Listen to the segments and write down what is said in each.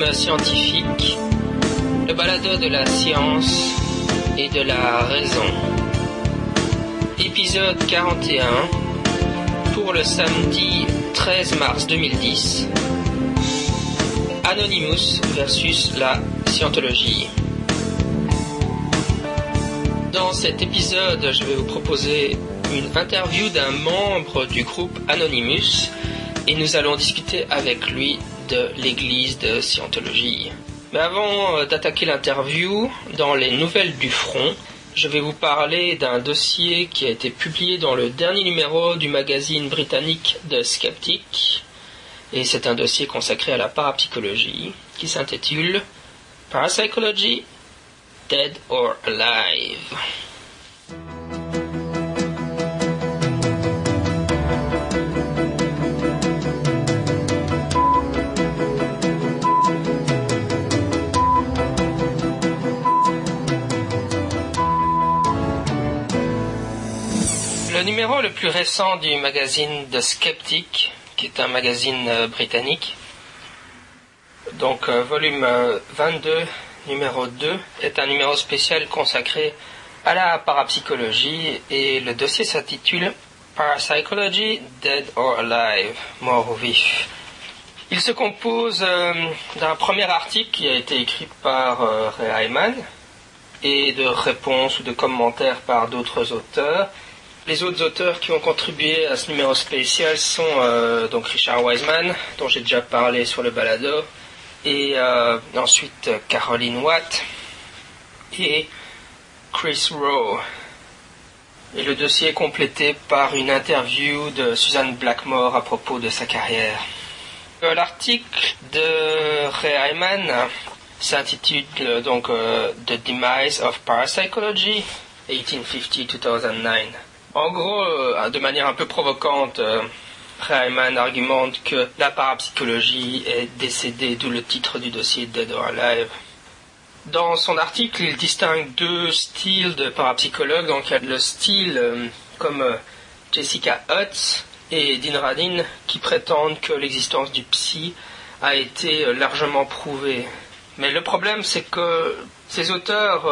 Scientifique, le balado de la science et de la raison. Épisode 41 pour le samedi 13 mars 2010. Anonymous versus la scientologie. Dans cet épisode, je vais vous proposer une interview d'un membre du groupe Anonymous et nous allons discuter avec lui l'église de Scientologie. Mais avant euh, d'attaquer l'interview, dans les nouvelles du front, je vais vous parler d'un dossier qui a été publié dans le dernier numéro du magazine britannique The Skeptic. Et c'est un dossier consacré à la parapsychologie qui s'intitule Parapsychology Dead or Alive. Numéro le plus récent du magazine The Skeptic, qui est un magazine euh, britannique, donc euh, volume euh, 22, numéro 2, est un numéro spécial consacré à la parapsychologie et le dossier s'intitule Parapsychology Dead or Alive, mort ou vif. Il se compose euh, d'un premier article qui a été écrit par euh, Ray Hyman et de réponses ou de commentaires par d'autres auteurs. Les autres auteurs qui ont contribué à ce numéro spécial sont euh, Richard Wiseman, dont j'ai déjà parlé sur le balado, et euh, ensuite Caroline Watt et Chris Rowe. Et le dossier est complété par une interview de Suzanne Blackmore à propos de sa carrière. Euh, L'article de Ray Hyman s'intitule The Demise of Parapsychology 1850-2009. En gros, euh, de manière un peu provocante, euh, Hyman argumente que la parapsychologie est décédée, d'où le titre du dossier Dead or Alive. Dans son article, il distingue deux styles de parapsychologues. Donc, il y a le style euh, comme Jessica Hutz et Dean Radin qui prétendent que l'existence du psy a été largement prouvée. Mais le problème, c'est que ces auteurs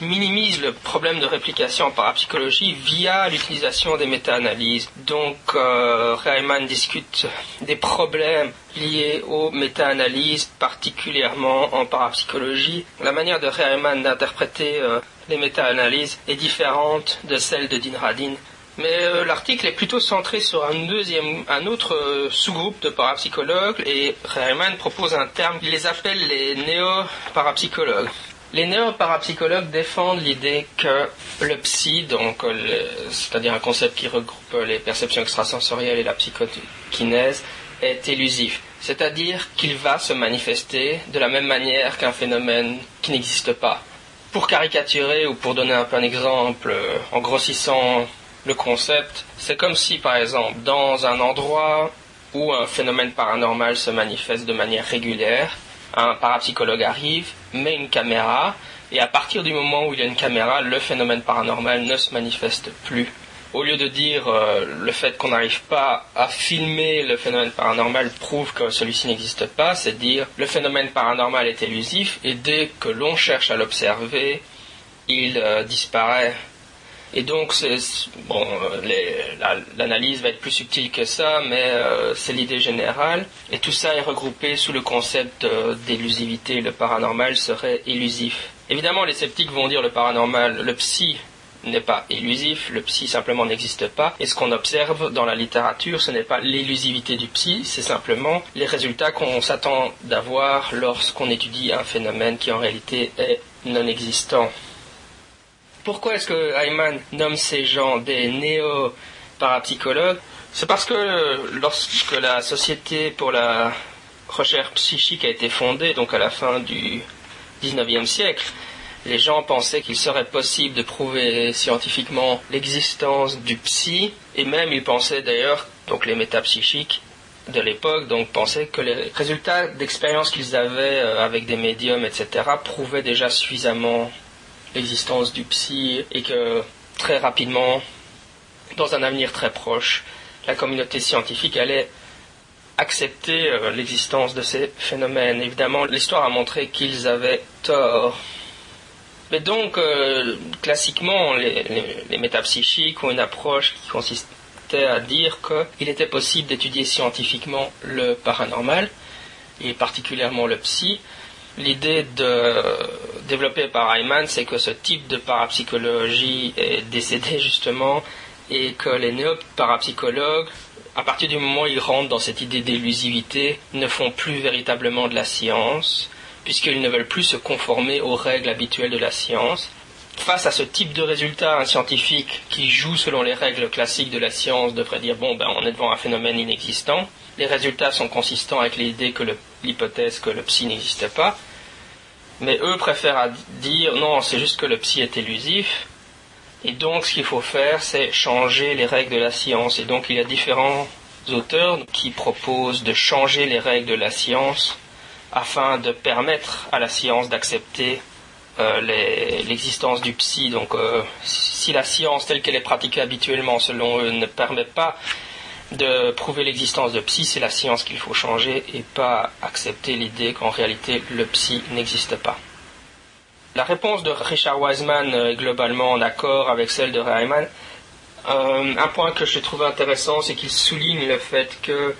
minimisent le problème de réplication en parapsychologie via l'utilisation des méta-analyses. Donc, euh, Reimann discute des problèmes liés aux méta-analyses, particulièrement en parapsychologie. La manière de Reimann d'interpréter euh, les méta-analyses est différente de celle de Dean Radin. Mais euh, l'article est plutôt centré sur un deuxième, un autre sous-groupe de parapsychologues et Reimann propose un terme, il les appelle les néo-parapsychologues. Les néo-parapsychologues défendent l'idée que le psy, donc euh, c'est-à-dire un concept qui regroupe les perceptions extrasensorielles et la psychokinèse, est élusif. C'est-à-dire qu'il va se manifester de la même manière qu'un phénomène qui n'existe pas. Pour caricaturer ou pour donner un peu un exemple, euh, en grossissant le concept, c'est comme si par exemple dans un endroit où un phénomène paranormal se manifeste de manière régulière, un parapsychologue arrive, met une caméra, et à partir du moment où il y a une caméra, le phénomène paranormal ne se manifeste plus. Au lieu de dire euh, le fait qu'on n'arrive pas à filmer le phénomène paranormal prouve que celui-ci n'existe pas, c'est dire le phénomène paranormal est élusif et dès que l'on cherche à l'observer, il euh, disparaît. Et donc, bon, l'analyse va être plus subtile que ça, mais euh, c'est l'idée générale. Et tout ça est regroupé sous le concept euh, d'élusivité. Le paranormal serait élusif. Évidemment, les sceptiques vont dire le paranormal, le psy n'est pas élusif, le psy simplement n'existe pas. Et ce qu'on observe dans la littérature, ce n'est pas l'élusivité du psy, c'est simplement les résultats qu'on s'attend d'avoir lorsqu'on étudie un phénomène qui en réalité est non existant. Pourquoi est-ce que Hyman nomme ces gens des néo-parapsychologues? C'est parce que euh, lorsque la Société pour la recherche psychique a été fondée, donc à la fin du 19e siècle, les gens pensaient qu'il serait possible de prouver scientifiquement l'existence du psy, et même ils pensaient d'ailleurs, donc les métapsychiques de l'époque, donc pensaient que les résultats d'expériences qu'ils avaient euh, avec des médiums, etc., prouvaient déjà suffisamment l'existence du psy et que très rapidement, dans un avenir très proche, la communauté scientifique allait accepter l'existence de ces phénomènes. Évidemment, l'histoire a montré qu'ils avaient tort. Mais donc, classiquement, les, les, métapsychiques ont une approche qui consistait à dire qu'il était possible d'étudier scientifiquement le paranormal, et particulièrement le psy, L'idée de, développée par Ayman, c'est que ce type de parapsychologie est décédé justement et que les néo-parapsychologues, à partir du moment où ils rentrent dans cette idée d'illusivité, ne font plus véritablement de la science, puisqu'ils ne veulent plus se conformer aux règles habituelles de la science. Face à ce type de résultat, un scientifique qui joue selon les règles classiques de la science devrait dire bon ben on est devant un phénomène inexistant. Les résultats sont consistants avec l'idée que l'hypothèse que le psy n'existe pas. Mais eux préfèrent dire non, c'est juste que le psy est élusif. Et donc, ce qu'il faut faire, c'est changer les règles de la science. Et donc, il y a différents auteurs qui proposent de changer les règles de la science afin de permettre à la science d'accepter euh, l'existence du psy. Donc, euh, si la science telle qu'elle est pratiquée habituellement, selon eux, ne permet pas de prouver l'existence de psy, c'est la science qu'il faut changer et pas accepter l'idée qu'en réalité le psy n'existe pas. La réponse de Richard Wiseman est globalement en accord avec celle de Reimann. Euh, un point que je trouve intéressant, c'est qu'il souligne le fait que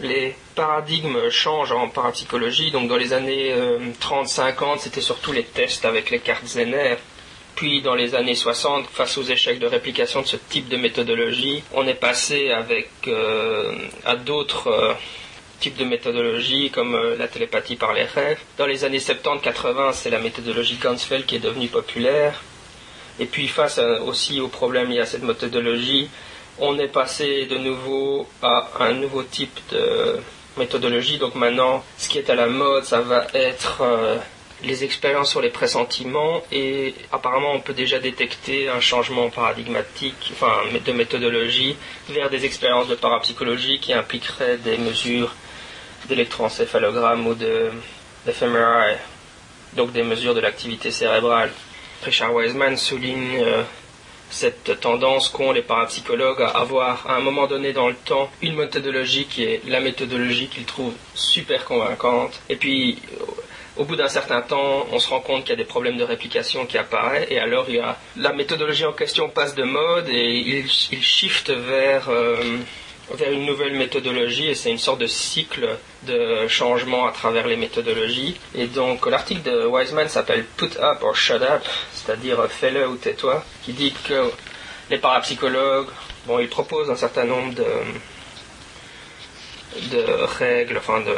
les paradigmes changent en parapsychologie. Donc dans les années 30-50, euh, c'était surtout les tests avec les cartes Zener puis dans les années 60, face aux échecs de réplication de ce type de méthodologie, on est passé avec euh, à d'autres euh, types de méthodologies comme euh, la télépathie par les rêves. Dans les années 70-80, c'est la méthodologie Gansfeld qui est devenue populaire. Et puis face aussi aux problèmes liés à cette méthodologie, on est passé de nouveau à un nouveau type de méthodologie. Donc maintenant, ce qui est à la mode, ça va être les expériences sur les pressentiments et apparemment on peut déjà détecter un changement paradigmatique, enfin de méthodologie vers des expériences de parapsychologie qui impliqueraient des mesures d'électroencéphalogramme ou de donc des mesures de l'activité cérébrale. Richard Wiseman souligne euh, cette tendance qu'ont les parapsychologues à avoir à un moment donné dans le temps une méthodologie qui est la méthodologie qu'ils trouvent super convaincante et puis au bout d'un certain temps, on se rend compte qu'il y a des problèmes de réplication qui apparaissent, et alors la méthodologie en question passe de mode et il, il shift vers, euh, vers une nouvelle méthodologie, et c'est une sorte de cycle de changement à travers les méthodologies. Et donc l'article de Wiseman s'appelle Put Up or Shut Up, c'est-à-dire fais-le ou tais-toi, qui dit que les parapsychologues, bon, ils proposent un certain nombre de, de règles, enfin de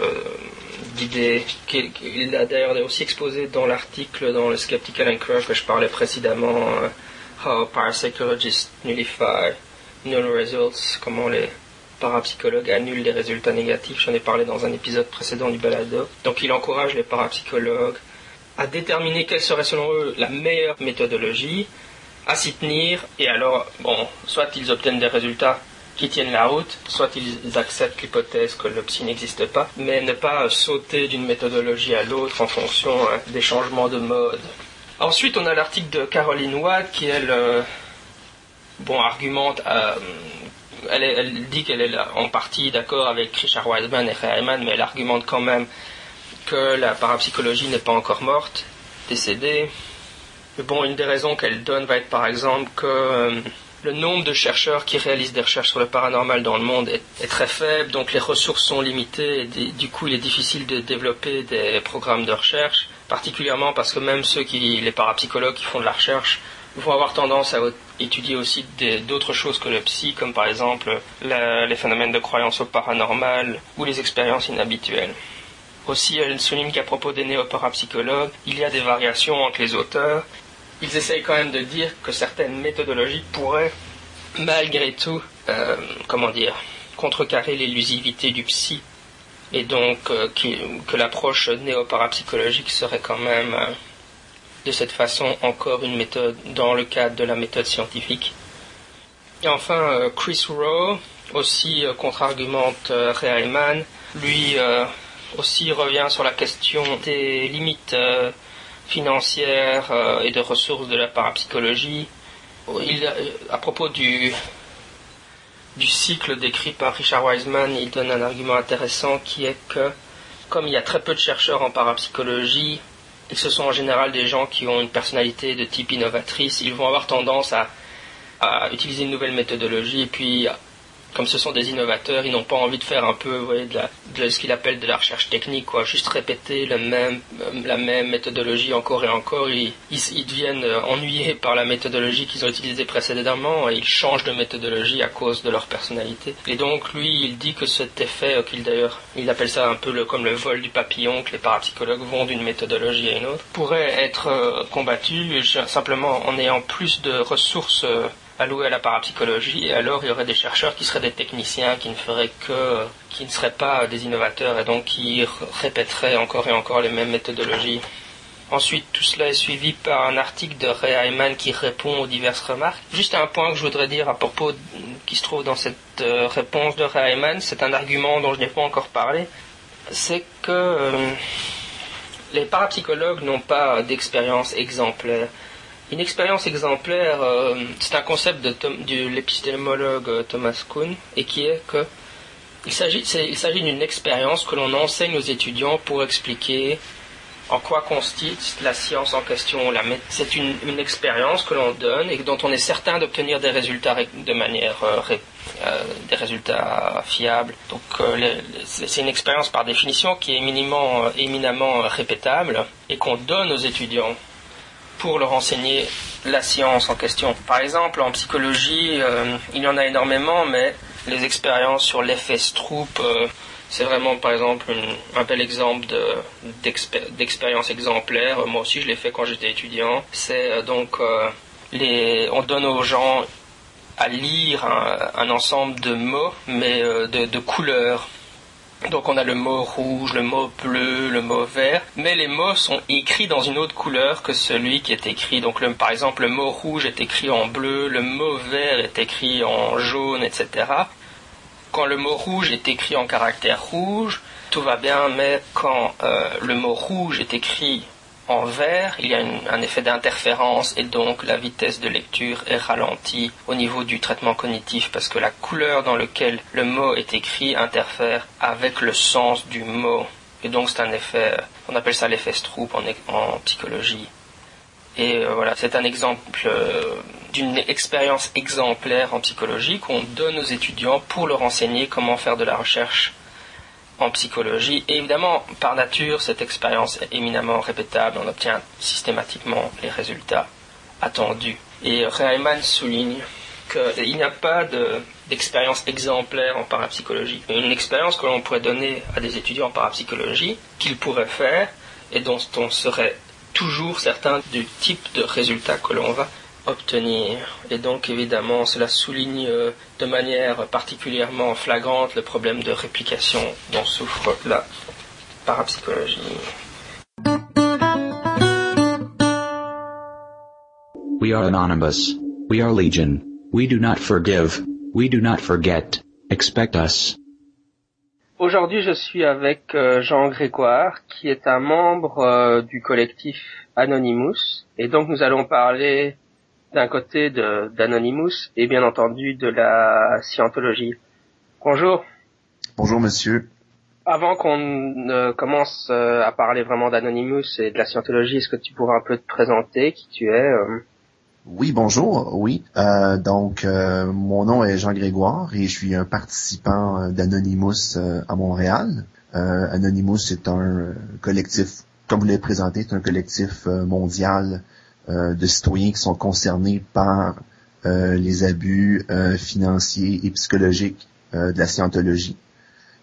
d'idées. qu'il a d'ailleurs aussi exposé dans l'article dans le Skeptical Anchor que je parlais précédemment, euh, How Parapsychologists Nullify Null Results, comment les parapsychologues annulent des résultats négatifs. J'en ai parlé dans un épisode précédent du balado. Donc il encourage les parapsychologues à déterminer quelle serait selon eux la meilleure méthodologie, à s'y tenir, et alors, bon, soit ils obtiennent des résultats qui tiennent la route, soit ils acceptent l'hypothèse que le psy n'existe pas, mais ne pas sauter d'une méthodologie à l'autre en fonction hein, des changements de mode. Ensuite, on a l'article de Caroline Watt qui, elle, euh, bon, argumente, euh, elle, dit qu'elle est en partie d'accord avec Richard Wiseman et Reimann, mais elle argumente quand même que la parapsychologie n'est pas encore morte, décédée. bon, une des raisons qu'elle donne va être par exemple que euh, le nombre de chercheurs qui réalisent des recherches sur le paranormal dans le monde est, très faible, donc les ressources sont limitées, et du coup il est difficile de développer des programmes de recherche, particulièrement parce que même ceux qui, les parapsychologues qui font de la recherche, vont avoir tendance à étudier aussi d'autres choses que le psy, comme par exemple les phénomènes de croyance au paranormal ou les expériences inhabituelles. Aussi, elle souligne qu'à propos des néoparapsychologues, il y a des variations entre les auteurs ils essayent quand même de dire que certaines méthodologies pourraient, malgré tout, euh, comment dire, contrecarrer l'illusivité du psy, et donc euh, que l'approche néoparapsychologique serait quand même, euh, de cette façon, encore une méthode dans le cadre de la méthode scientifique. Et enfin, Chris Rowe, aussi contre-argumente Reimann, lui aussi revient sur la question des limites financière euh, et de ressources de la parapsychologie. Il, à propos du, cycle décrit par Richard Wiseman, il donne un argument intéressant qui est que comme il y a très peu de chercheurs en parapsychologie, et ce sont en général des gens qui ont une personnalité de type innovatrice, ils vont avoir tendance à, à utiliser une nouvelle méthodologie et puis comme ce sont des innovateurs, ils n'ont pas envie de faire un peu de, ce qu'ils appellent de la recherche technique, quoi. Juste répéter même, la même méthodologie encore et encore. Ils, deviennent euh, ennuyés par la méthodologie qu'ils ont utilisée précédemment et ils changent de méthodologie à cause de leur personnalité. Et donc lui, il dit que cet effet, euh, qu'il d'ailleurs, il appelle ça un peu comme le vol du papillon, que les parapsychologues vont d'une méthodologie à une autre, pourrait être euh, combattu simplement en ayant plus de ressources alloués à la parapsychologie, et alors il y aurait des chercheurs qui seraient des techniciens, qui ne feraient que, qui ne seraient pas des innovateurs, et donc qui répéteraient encore et encore les mêmes méthodologies. Ensuite, tout cela est suivi par un article de Ray Hyman qui répond aux diverses remarques. Juste un point que je voudrais dire à propos qui se trouve dans cette euh, réponse de Ray Hyman, c'est un argument dont je n'ai pas encore parlé, c'est que euh, les parapsychologues n'ont pas d'expérience exemplaire. Une expérience exemplaire, euh, c'est un concept de, de l'épistémologue euh, Thomas Kuhn, et qui est que il s'agit, d'une expérience que l'on enseigne aux étudiants pour expliquer en quoi consiste la science en question. C'est une, expérience que l'on donne et dont on est certain d'obtenir des résultats de manière euh, des résultats fiables. Donc c'est une expérience par définition qui est éminemment répétable et qu'on donne aux étudiants pour leur enseigner la science en question. Par exemple, en psychologie, euh, il y en a énormément, mais les expériences sur l'effet Stroop, euh, c'est vraiment, par exemple, un bel exemple d'expérience exemplaire. Moi aussi, je l'ai fait quand j'étais étudiant. C'est euh, donc, on donne aux gens à lire un, ensemble de mots, mais de couleurs. Donc on a le mot rouge, le mot bleu, le mot vert, mais les mots sont écrits dans une autre couleur que celui qui est écrit. Donc par exemple le mot rouge est écrit en bleu, le mot vert est écrit en jaune, etc. Quand le mot rouge est écrit en caractère rouge, tout va bien, mais quand euh, le mot rouge est écrit en vert, il y a un effet d'interférence et donc la vitesse de lecture est ralentie au niveau du traitement cognitif parce que la couleur dans laquelle le mot est écrit interfère avec le sens du mot. Et donc c'est un effet, on appelle ça l'effet Stroop en, psychologie. Et euh, voilà, c'est un exemple euh, d'une expérience exemplaire en psychologie qu'on donne aux étudiants pour leur enseigner comment faire de la recherche en psychologie. Et évidemment, par nature, cette expérience est éminemment répétable. On obtient systématiquement les résultats attendus. Et Reimann souligne qu'il n'y a pas d'expérience exemplaire en parapsychologie. Une expérience que l'on pourrait donner à des étudiants en parapsychologie, qu'ils pourraient faire et dont on serait toujours certain du type de résultat que l'on va obtenir. Et donc évidemment, cela souligne euh, de manière particulièrement flagrante le problème de réplication dont souffre la parapsychologie. We are anonymous. We are legion. We do not forgive. We do not forget. Expect us. Aujourd'hui, je suis avec euh, Jean Grégoire, qui est un membre euh, du collectif Anonymous. Et donc, nous allons parler d'un côté d'Anonymous et bien entendu de la scientologie. Bonjour. Bonjour monsieur. Avant qu'on ne commence euh, à parler vraiment d'Anonymous et de la scientologie, est-ce que tu pourrais un peu te présenter qui tu es euh? Oui, bonjour, oui. Euh, donc, mon nom est Jean Grégoire et je suis un participant d'Anonymous à Montréal. Anonymous est un collectif, comme vous l'avez présenté, c'est un collectif mondial euh, de citoyens qui sont concernés par euh, les abus euh, financiers et psychologiques de la scientologie.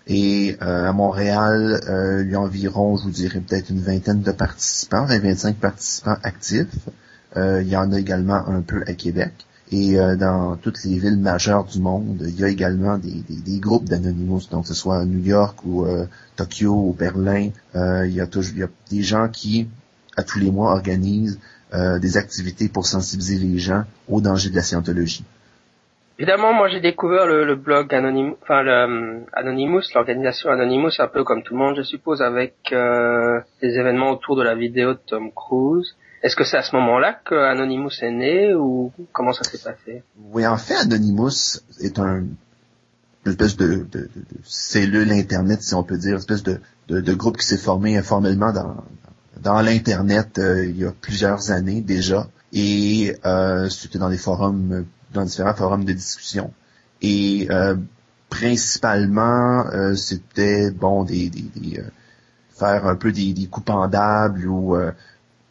Et à Montréal, il y a environ, je vous dirais peut-être une vingtaine de participants, 20-25 participants actifs. il y en a également un peu à Québec. Et dans toutes les villes majeures du monde, il y a également des, groupes d'anonymous, donc ce soit à New York ou Tokyo ou Berlin. il, y a toujours, il y a des gens qui, à tous les mois, organisent euh, des activités pour sensibiliser les gens aux dangers de la scientologie. Évidemment, moi j'ai découvert le, blog Anonymous, enfin le, euh, Anonymous, l'organisation Anonymous, un peu comme tout le monde, je suppose, avec euh, des événements autour de la vidéo de Tom Cruise. Est-ce que c'est à ce moment-là que Anonymous est né ou comment ça s'est passé? Oui, en fait, Anonymous est un une espèce de, de, de, cellule Internet, si on peut dire, une espèce de, de, groupe qui s'est formé informellement dans, dans l'Internet euh, il y a plusieurs années déjà. Et euh, c'était dans des forums, dans différents forums de discussion. Et euh, principalement, euh, c'était bon des, des, faire un peu des, des ou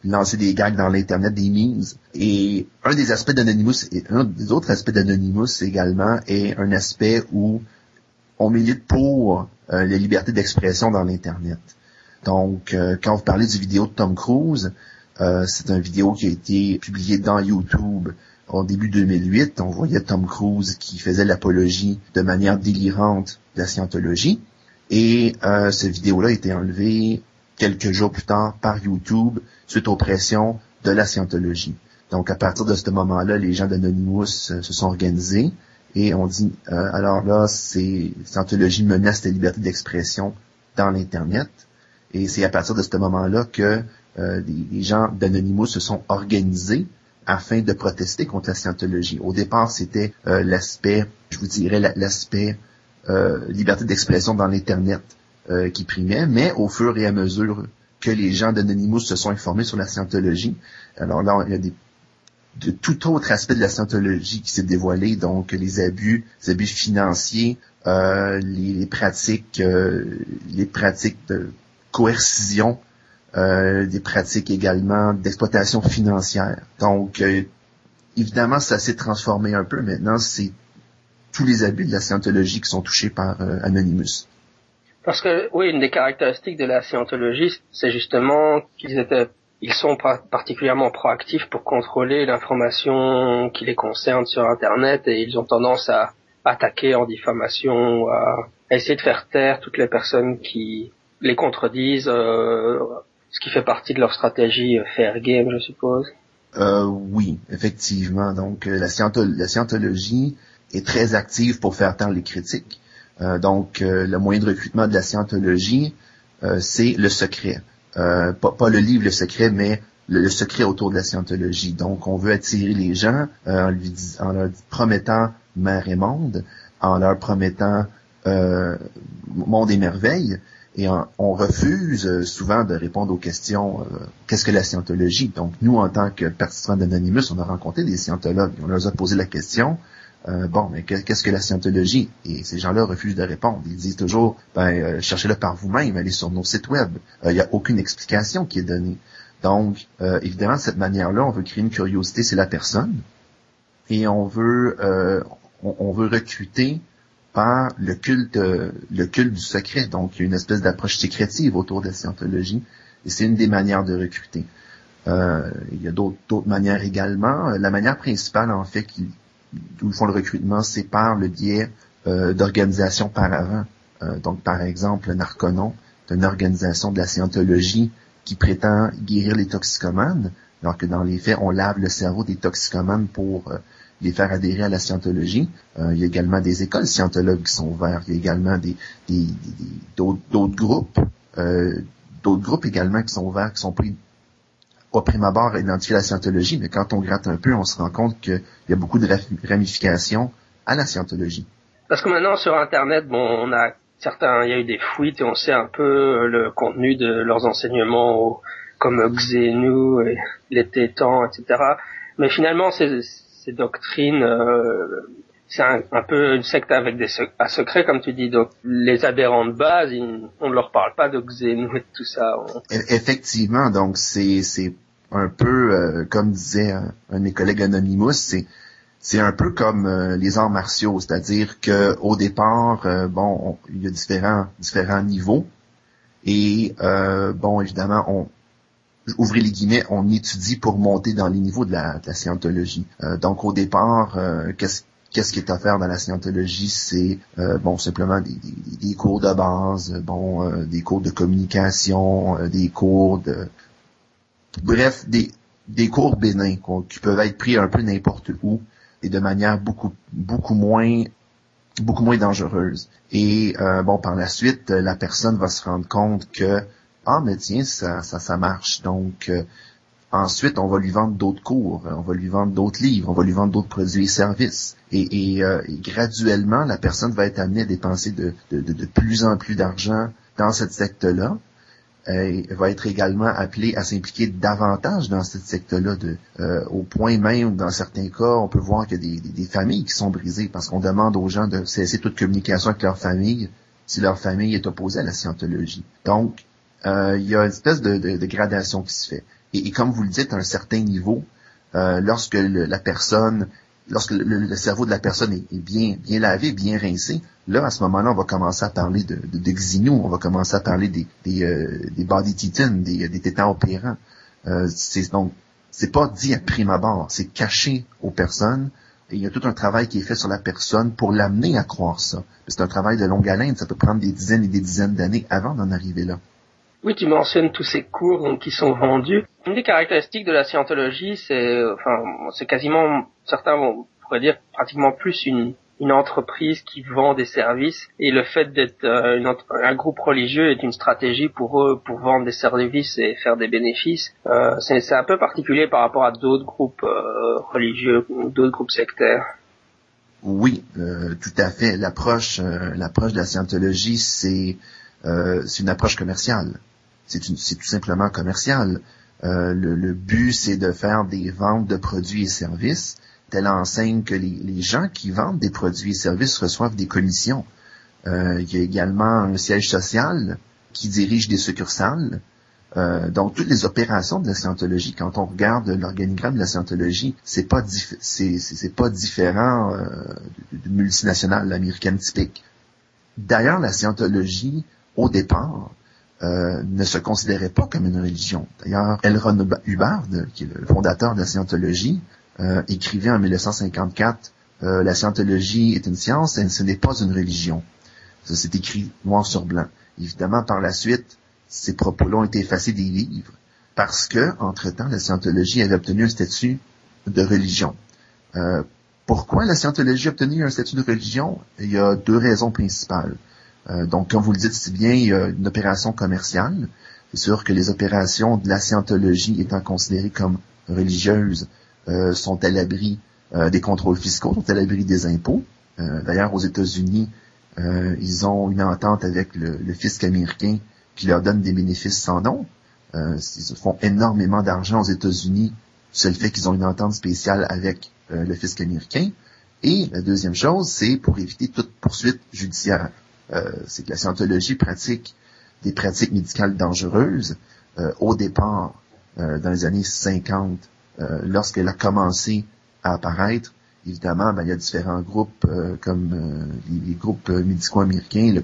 lancer des gags dans l'internet, des memes. Et un des aspects d'Anonymous, un des autres aspects d'Anonymous également est un aspect où on milite pour euh, la liberté d'expression dans l'internet. Donc, euh, quand vous parlez du vidéo de Tom Cruise, euh, c'est une vidéo qui a été publiée dans YouTube au début 2008. On voyait Tom Cruise qui faisait l'apologie de manière délirante de la scientologie. Et cette vidéo-là a été enlevée quelques jours plus tard par YouTube suite aux pressions de la scientologie. Donc à partir de ce moment-là, les gens d'Anonymous euh, se sont organisés et ont dit euh, alors là, c'est scientologie menace la liberté d'expression dans l'internet. Et c'est à partir de ce moment-là que euh, les, gens d'Anonymous se sont organisés afin de protester contre la scientologie. Au départ, c'était l'aspect, je vous dirais, l'aspect liberté d'expression dans l'internet euh, qui primait, mais au fur et à mesure que les gens d'Anonymous se sont informés sur la scientologie, alors là, il y a des de tout autre aspect de la scientologie qui s'est dévoilé, donc les abus, les abus financiers, euh, les, pratiques, euh, les pratiques de coercition, euh, des pratiques également d'exploitation financière. Donc, évidemment, ça s'est transformé un peu. Maintenant, c'est tous les abus de la scientologie qui sont touchés par Anonymous. Parce que oui, une des caractéristiques de la scientologie, c'est justement qu'ils étaient ils sont particulièrement proactifs pour contrôler l'information qui les concerne sur Internet et ils ont tendance à attaquer en diffamation, à, essayer de faire taire toutes les personnes qui les contredisent, euh, ce qui fait partie de leur stratégie euh, fair game, je suppose. Euh, oui, effectivement. Donc euh, la, scientologie est très active pour faire taire les critiques. Euh, donc, euh, le moyen de recrutement de la scientologie, euh, c'est le secret. Pas, le livre Le Secret, mais le, secret autour de la scientologie. Donc, on veut attirer les gens en, en leur promettant mer et monde, en leur promettant monde et merveille, et on, refuse souvent de répondre aux questions qu'est-ce que la scientologie? Donc nous, en tant que participants d'Anonymous, on a rencontré des scientologues, on leur a posé la question euh, bon, mais qu'est-ce que la scientologie? Et ces gens-là refusent de répondre. Ils disent toujours, ben, euh, cherchez-le par vous-même, allez sur nos sites web. Il euh, n'y a aucune explication qui est donnée. Donc, évidemment, de cette manière-là, on veut créer une curiosité, c'est la personne, et on veut, on, veut recruter par le culte, le culte du secret. Donc, il y a une espèce d'approche sécrétive autour de la scientologie, et c'est une des manières de recruter. il y a d'autres manières également. La manière principale, en fait, qui, d'où ils font le recrutement, c'est par le biais euh, d'organisations par avant. Euh, donc, par exemple, Narconon, une organisation de la scientologie qui prétend guérir les toxicomanes, alors que dans les faits, on lave le cerveau des toxicomanes pour euh, les faire adhérer à la scientologie. il y a également des écoles scientologues qui sont ouvertes. Il y a également des, d'autres, groupes, d'autres groupes également qui sont ouverts, qui sont pris au prime abord identifier la scientologie, mais quand on gratte un peu, on se rend compte qu'il y a beaucoup de ramifications à la scientologie. Parce que maintenant sur Internet, bon, on a certains, il y a eu des fuites et on sait un peu le contenu de leurs enseignements, comme Xenu, et les Tétans, etc. Mais finalement, ces, ces doctrines, euh, c'est un, peu une secte avec des à secret, comme tu dis. Donc, les adhérents de base, on ne leur parle pas de Xenu et tout ça. Effectivement, donc c'est un peu, euh, comme disait un, de mes collègues Anonymous, c'est c'est un peu comme euh, les arts martiaux, c'est-à-dire que au départ, euh, bon, il y a différents différents niveaux et bon, évidemment, on ouvrez les guillemets, on étudie pour monter dans les niveaux de la, de la scientologie. donc au départ, qu'est-ce qu'est-ce qui est offert dans la scientologie, c'est bon simplement des, des, cours de base, bon des cours de communication, des cours de bref, des, des cours bénins qui peuvent être pris un peu n'importe où et de manière beaucoup beaucoup moins beaucoup moins dangereuse. Et euh, bon, par la suite, la personne va se rendre compte que ah mais tiens, ça ça, ça marche. Donc euh, Ensuite, on va lui vendre d'autres cours, on va lui vendre d'autres livres, on va lui vendre d'autres produits et services. Et, euh, graduellement, la personne va être amenée à dépenser de, de, plus en plus d'argent dans cette secte-là. Elle va être également appelée à s'impliquer davantage dans cette secte-là, euh, au point même, dans certains cas, on peut voir qu'il y a des, des, familles qui sont brisées parce qu'on demande aux gens de cesser toute communication avec leur famille si leur famille est opposée à la scientologie. Donc, euh, il y a une espèce de, de, gradation qui se fait. Et, comme vous le dites, à un certain niveau, euh, lorsque la personne, lorsque le, cerveau de la personne est, bien, bien lavé, bien rincé, là, à ce moment-là, on va commencer à parler de, de, on va commencer à parler des, des, euh, des body titans, des, des tétans opérants. Euh, c'est donc, c'est pas dit à prime abord, c'est caché aux personnes. Et il y a tout un travail qui est fait sur la personne pour l'amener à croire ça. C'est un travail de longue haleine, ça peut prendre des dizaines et des dizaines d'années avant d'en arriver là. Oui, tu mentionnes tous ces cours qui sont vendus. Une des caractéristiques de la scientologie, c'est, enfin, c'est quasiment, certains vont, pourraient dire pratiquement plus une, une entreprise qui vend des services et le fait d'être euh, un groupe religieux est une stratégie pour eux pour vendre des services et faire des bénéfices. Euh, c'est un peu particulier par rapport à d'autres groupes euh, religieux d'autres groupes sectaires. Oui, euh, tout à fait. L'approche, l'approche de la scientologie, c'est c'est une approche commerciale c'est tout simplement commercial. Euh, le, but, c'est de faire des ventes de produits et services, telle enseigne que les, gens qui vendent des produits et services reçoivent des commissions. Euh, il y a également un siège social qui dirige des succursales. Euh, donc toutes les opérations de la scientologie, quand on regarde l'organigramme de la scientologie, c'est pas c'est pas différent euh, d'une multinationale américaine typique. D'ailleurs, la scientologie, au départ, euh, ne se considérait pas comme une religion. D'ailleurs, L. Ron Hubbard, qui est le fondateur de la scientologie, euh, écrivait en 1954 euh, La scientologie est une science et ce n'est pas une religion. Ça s'est écrit noir sur blanc. Évidemment, par la suite, ces propos-là ont été effacés des livres parce que, entre-temps, la scientologie avait obtenu un statut de religion. pourquoi la scientologie a obtenu un statut de religion? Il y a deux raisons principales. Euh, donc, comme vous le dites si bien, il y a une opération commerciale. C'est sûr que les opérations de la scientologie étant considérées comme religieuses euh, sont à l'abri euh, des contrôles fiscaux, sont à l'abri des impôts. D'ailleurs, aux États-Unis, ils ont une entente avec le, fisc américain qui leur donne des bénéfices sans nom. ils font énormément d'argent aux États-Unis, c'est le fait qu'ils ont une entente spéciale avec le fisc américain. Et la deuxième chose, c'est pour éviter toute poursuite judiciaire. Euh, c'est que la scientologie pratique des pratiques médicales dangereuses euh, au départ euh, dans les années 50, lorsqu'elle a commencé à apparaître. Évidemment, ben, il y a différents groupes comme les, groupes médicaux américains,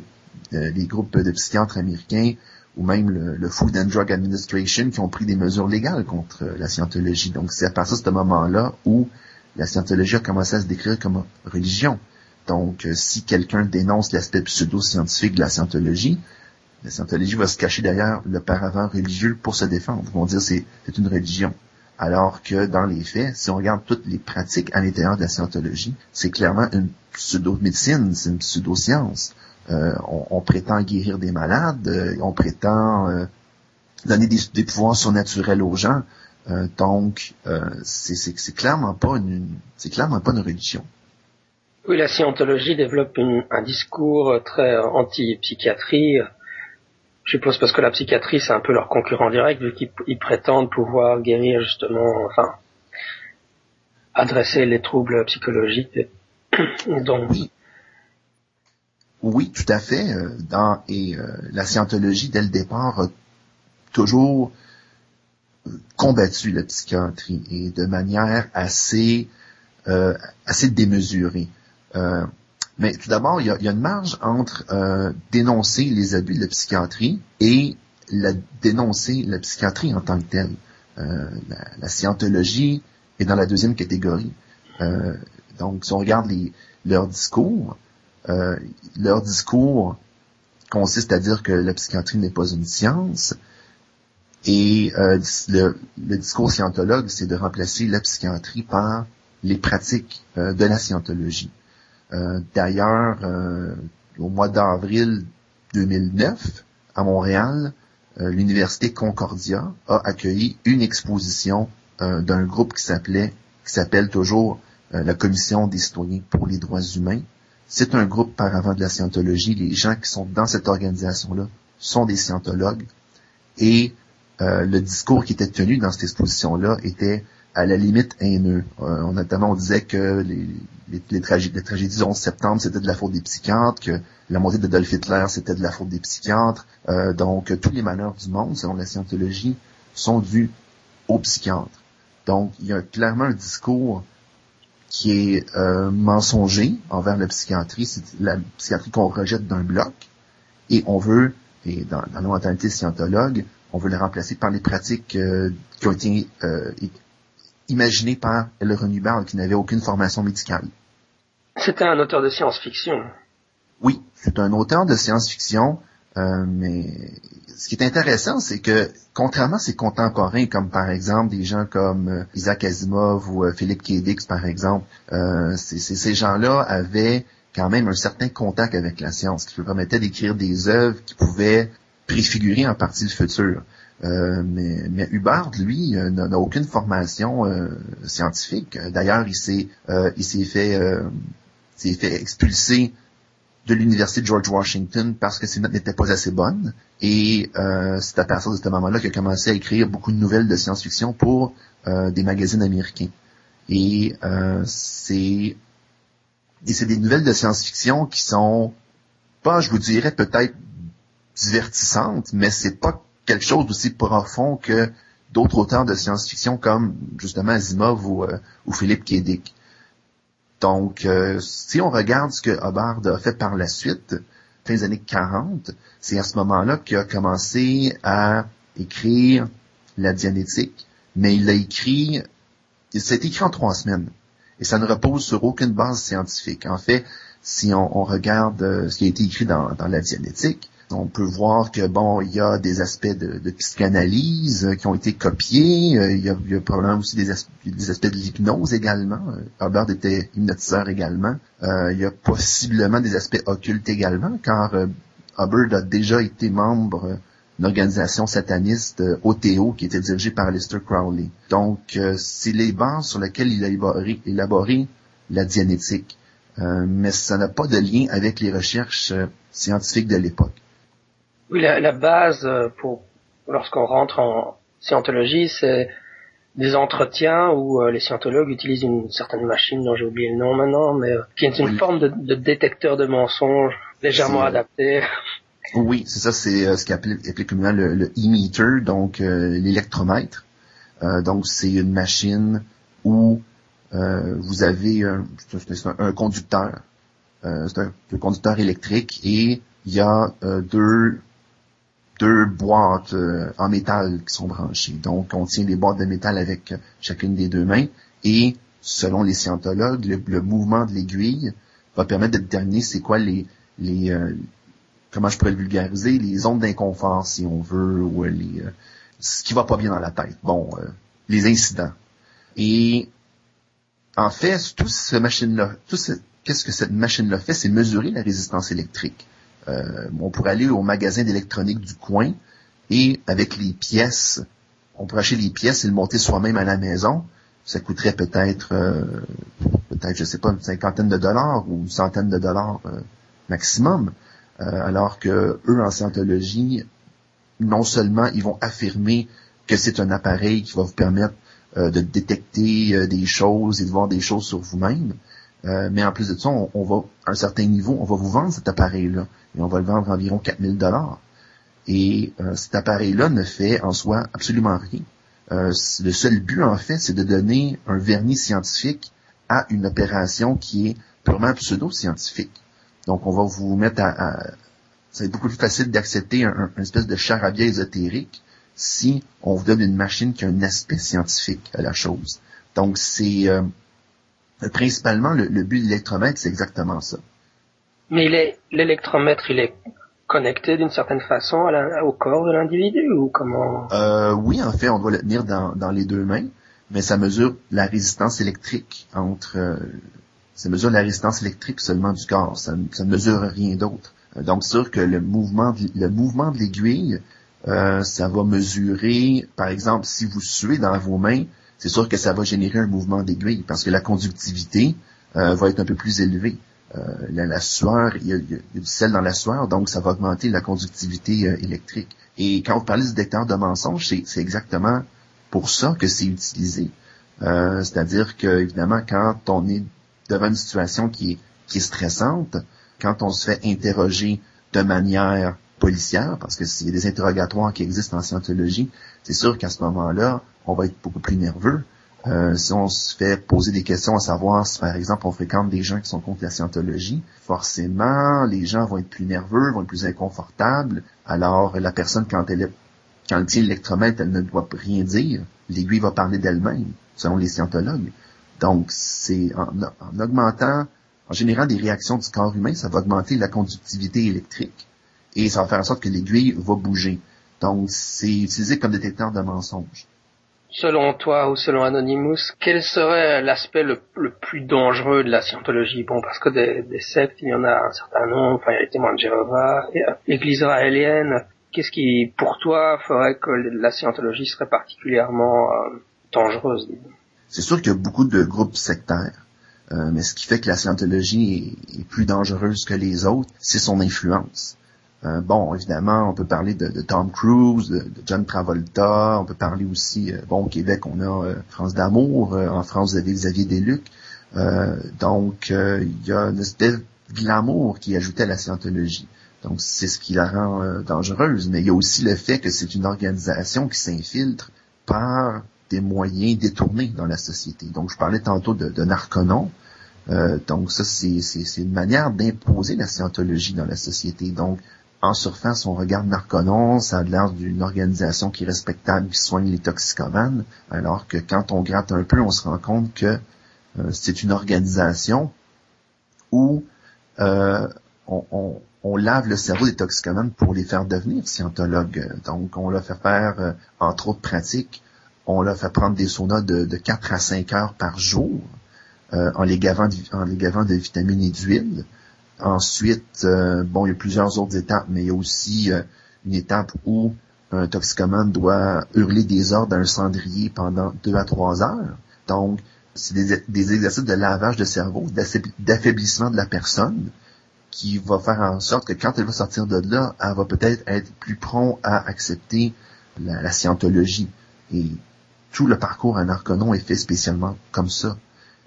les groupes de psychiatres américains ou même le, Food and Drug Administration qui ont pris des mesures légales contre la scientologie. Donc c'est à partir de ce moment-là où la scientologie a commencé à se décrire comme religion. Donc, euh, si quelqu'un dénonce l'aspect pseudo-scientifique de la scientologie, la scientologie va se cacher derrière le paravent religieux pour se défendre. Ils vont dire c'est c'est une religion. Alors que dans les faits, si on regarde toutes les pratiques à l'intérieur de la scientologie, c'est clairement une pseudo-médecine, c'est une pseudo-science. Euh, on, prétend guérir des malades, euh, on prétend donner des, pouvoirs surnaturels aux gens. donc, c'est clairement pas une, c'est clairement pas une religion. Oui, la scientologie développe un discours très anti-psychiatrie. Je suppose parce que la psychiatrie, c'est un peu leur concurrent direct, vu qu'ils prétendent pouvoir guérir justement, enfin, adresser les troubles psychologiques. Donc, oui. tout à fait. Euh, dans, et euh, la scientologie, dès le départ, a toujours euh, combattu la psychiatrie et de manière assez, assez démesurée. Euh, mais tout d'abord, il y a, une marge entre euh, dénoncer les abus de la psychiatrie et la, dénoncer la psychiatrie en tant que telle. Euh, la, scientologie est dans la deuxième catégorie. donc, si on regarde les, leur discours, leur discours consiste à dire que la psychiatrie n'est pas une science. Et le, le, discours scientologue, c'est de remplacer la psychiatrie par les pratiques de la scientologie. Euh, d'ailleurs, euh, au mois d'avril 2009, à Montréal, l'université Concordia a accueilli une exposition d'un groupe qui s'appelait, qui s'appelle toujours la Commission des citoyens pour les droits humains. C'est un groupe par avant de la scientologie. Les gens qui sont dans cette organisation-là sont des scientologues. Et le discours qui était tenu dans cette exposition-là était à la limite haineux. Euh, notamment, on disait que les, tragédies, du 11 septembre, c'était de la faute des psychiatres, que la montée d'Adolf Hitler, c'était de la faute des psychiatres. Euh, donc, tous les malheurs du monde, selon la scientologie, sont dus aux psychiatres. Donc, il y a clairement un discours qui est euh, mensonger envers la psychiatrie. C'est la psychiatrie qu'on rejette d'un bloc. Et on veut, et dans, dans nos mentalité scientologue, on veut les remplacer par les pratiques euh, qui ont été euh, imaginé par le Renubal qui n'avait aucune formation médicale. C'était un auteur de science-fiction. Oui, c'est un auteur de science-fiction, euh, mais ce qui est intéressant, c'est que contrairement à ses contemporains, comme par exemple des gens comme euh, Isaac Asimov ou euh, Philippe K. par exemple, ces gens-là avaient quand même un certain contact avec la science, qui leur permettait d'écrire des œuvres qui pouvaient préfigurer en partie le futur. Euh, mais, mais Hubbard, lui, euh, n'a aucune formation euh, scientifique. D'ailleurs, il s'est il s'est fait s'est fait expulser de l'université George Washington parce que ses notes n'étaient pas assez bonnes. Et c'est à partir de ce moment-là qu'il a commencé à écrire beaucoup de nouvelles de science-fiction pour des magazines américains. Et c'est c'est des nouvelles de science-fiction qui sont pas, je vous dirais, peut-être divertissantes, mais c'est pas quelque chose d'aussi profond que d'autres auteurs de science-fiction comme justement Asimov ou, euh, ou Philippe K. Donc, euh, si on regarde ce que Hubbard a fait par la suite, fin des années 40, c'est à ce moment-là qu'il a commencé à écrire la dianétique, mais il l'a écrit, c'est écrit en trois semaines, et ça ne repose sur aucune base scientifique. En fait, si on, on regarde euh, ce qui a été écrit dans, dans la dianétique, on peut voir que bon, il y a des aspects de, psychanalyse euh, qui ont été copiés. Euh, il, y a, probablement aussi des, aspects de l'hypnose également. Euh, Hubbard était hypnotiseur également. il y a possiblement des aspects occultes également, car Hubbard a déjà été membre d'une organisation sataniste OTO qui était dirigée par Lester Crowley. Donc, c'est les bases sur lesquelles il a élaboré, la dianétique. mais ça n'a pas de lien avec les recherches scientifiques de l'époque. Oui, la, base euh, pour lorsqu'on rentre en scientologie, c'est des entretiens où euh, les scientologues utilisent une certaine machine dont j'ai oublié le nom maintenant, mais euh, qui est une forme de, détecteur de mensonges légèrement adapté. Oui, c'est ça, c'est ce qu'appelle communément le, le e-meter, donc l'électromètre. donc c'est une machine où vous avez un, un, conducteur, c'est un, un, conducteur électrique et il y a deux deux boîtes euh, en métal qui sont branchées. Donc, on tient des boîtes de métal avec chacune des deux mains et, selon les scientologues, le, mouvement de l'aiguille va permettre de déterminer c'est quoi les, les euh, comment je pourrais le vulgariser, les ondes d'inconfort, si on veut, ou les, euh, ce qui va pas bien dans la tête. Bon, les incidents. Et en fait, tout ce machine-là, tout ce, qu'est-ce que cette machine-là fait, c'est mesurer la résistance électrique. Euh, on pourrait aller au magasin d'électronique du coin et avec les pièces, on pourrait acheter les pièces et le monter soi-même à la maison. Ça coûterait peut-être, euh, peut-être, je sais pas, une cinquantaine de dollars ou une centaine de dollars euh, maximum. alors que eux, en scientologie, non seulement ils vont affirmer que c'est un appareil qui va vous permettre de détecter des choses et de voir des choses sur vous-même, euh, mais en plus de ça, on, va, à un certain niveau, on va vous vendre cet appareil-là. Et on va le vendre environ 4000 dollars. Et euh, cet appareil-là ne fait en soi absolument rien. Euh, le seul but, en fait, c'est de donner un vernis scientifique à une opération qui est purement pseudo-scientifique. Donc, on va vous mettre à... à être beaucoup plus facile d'accepter un, un, espèce de charabia ésotérique si on vous donne une machine qui a un aspect scientifique à la chose. Donc, c'est principalement, le, but de l'électromètre, c'est exactement ça. Mais l'électromètre, il est connecté d'une certaine façon au corps de l'individu ou comment? Euh, Oui, en fait, on doit le tenir dans, les deux mains, mais ça mesure la résistance électrique entre. Euh, ça mesure la résistance électrique seulement du corps. Ça, ne mesure rien d'autre. Donc, sûr que le mouvement, de, le mouvement de l'aiguille Euh, ça va mesurer, par exemple, si vous suez dans vos mains, c'est sûr que ça va générer un mouvement d'aiguille parce que la conductivité euh, va être un peu plus élevée. Euh, la, sueur, il y, a, du sel dans la sueur, donc ça va augmenter la conductivité euh, électrique. Et quand vous parlez du détecteur de mensonges, c'est exactement pour ça que c'est utilisé. Euh, c'est-à-dire que, évidemment, quand on est devant une situation qui est, qui est stressante, quand on se fait interroger de manière policière, parce que s'il y a des interrogatoires qui existent en scientologie, c'est sûr qu'à ce moment-là, on va être beaucoup plus nerveux. Euh, si on se fait poser des questions à savoir si, par exemple, on fréquente des gens qui sont contre la scientologie, forcément, les gens vont être plus nerveux, vont être plus inconfortables. Alors, la personne, quand elle est, quand elle tient l'électromètre, elle ne doit rien dire. L'aiguille va parler d'elle-même, selon les scientologues. Donc, c'est en, augmentant, en générant des réactions du corps humain, ça va augmenter la conductivité électrique et ça va faire en sorte que l'aiguille va bouger. Donc, c'est utilisé comme détecteur de mensonges. Selon toi ou selon Anonymous, quel serait l'aspect le, plus dangereux de la scientologie? Bon, parce que des, sectes, il y en a un certain nombre, enfin, il y a les témoins de Jéhovah, l'Église israélienne. Qu'est-ce qui, pour toi, ferait que la scientologie serait particulièrement euh, dangereuse? C'est sûr qu'il y a beaucoup de groupes sectaires. Euh, mais ce qui fait que la scientologie est plus dangereuse que les autres, c'est son influence. Euh, bon, évidemment, on peut parler de, Tom Cruise, de, John Travolta, on peut parler aussi, euh, bon, au Québec, on a euh, France d'amour, en France, vous avez Xavier Deluc. donc, il y a une espèce de glamour qui est ajouté à la scientologie. Donc, c'est ce qui la rend dangereuse. Mais il y a aussi le fait que c'est une organisation qui s'infiltre par des moyens détournés dans la société. Donc, je parlais tantôt de, de Narconon. donc ça, c'est une manière d'imposer la scientologie dans la société. Donc, en surface, on regarde Narconon, ça a l'air d'une organisation qui est respectable, qui soigne les toxicomanes, alors que quand on gratte un peu, on se rend compte que euh, c'est une organisation où euh, on, lave le cerveau des toxicomanes pour les faire devenir scientologues. Donc, on leur fait faire, euh, entre autres pratiques, on leur fait prendre des saunas de, de 4 à 5 heures par jour en, les gavant en les gavant de vitamines et d'huile. Ensuite, euh, bon, il y a plusieurs autres étapes, mais il y a aussi euh, une étape où un toxicomane doit hurler des ordres à un cendrier pendant deux à trois heures. Donc, c'est des, exercices de lavage de cerveau, d'affaiblissement de la personne, qui va faire en sorte que quand elle va sortir de là, elle va peut-être être plus prompt à accepter la, scientologie. Et tout le parcours en Arconon est fait spécialement comme ça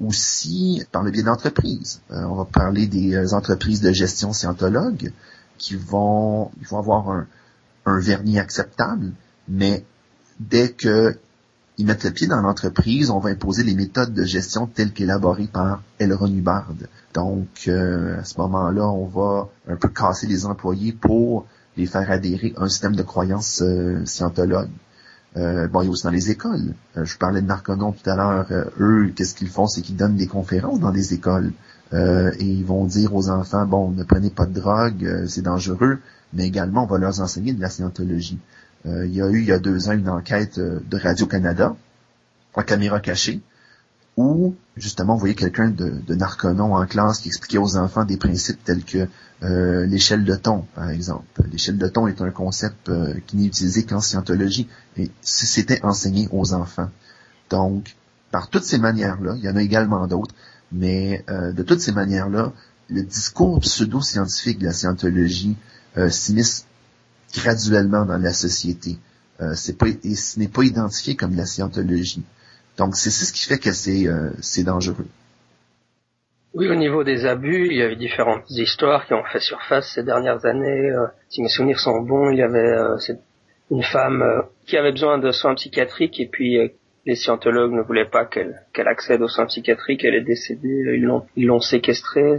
aussi par le biais d'entreprises. Euh, on va parler des euh, entreprises de gestion scientologue qui vont, ils vont avoir un, un vernis acceptable, mais dès que ils mettent le pied dans l'entreprise, on va imposer les méthodes de gestion telles qu'élaborées par Elron Hubbard. Donc, euh, à ce moment-là, on va un peu casser les employés pour les faire adhérer à un système de croyance scientologue. Euh, bon, il y a aussi dans les écoles. Euh, je parlais de Narconon tout à l'heure. Euh, eux, qu'est-ce qu'ils font? C'est qu'ils donnent des conférences dans les écoles. et ils vont dire aux enfants, bon, ne prenez pas de drogue, c'est dangereux, mais également, on va leur enseigner de la scientologie. il y a eu, il y a deux ans, une enquête de Radio-Canada, en caméra cachée, où justement vous voyez quelqu'un de, de Narconon en classe qui expliquait aux enfants des principes tels que euh, l'échelle de ton, par exemple. L'échelle de ton est un concept euh, qui n'est utilisé qu'en scientologie, et c'était enseigné aux enfants. Donc, par toutes ces manières-là, il y en a également d'autres, mais euh, de toutes ces manières-là, le discours pseudo-scientifique de la scientologie s'immisce graduellement dans la société. c'est pas, et ce n'est pas identifié comme la scientologie. Donc c'est ce qui fait que c'est euh, c'est dangereux. Oui, au niveau des abus, il y avait différentes histoires qui ont fait surface ces dernières années. Euh, si mes souvenirs sont bons, il y avait euh, une femme qui avait besoin de soins psychiatriques et puis les scientologues ne voulaient pas qu'elle qu'elle accède aux soins psychiatriques. Elle est décédée. Ils l'ont ils l'ont séquestrée.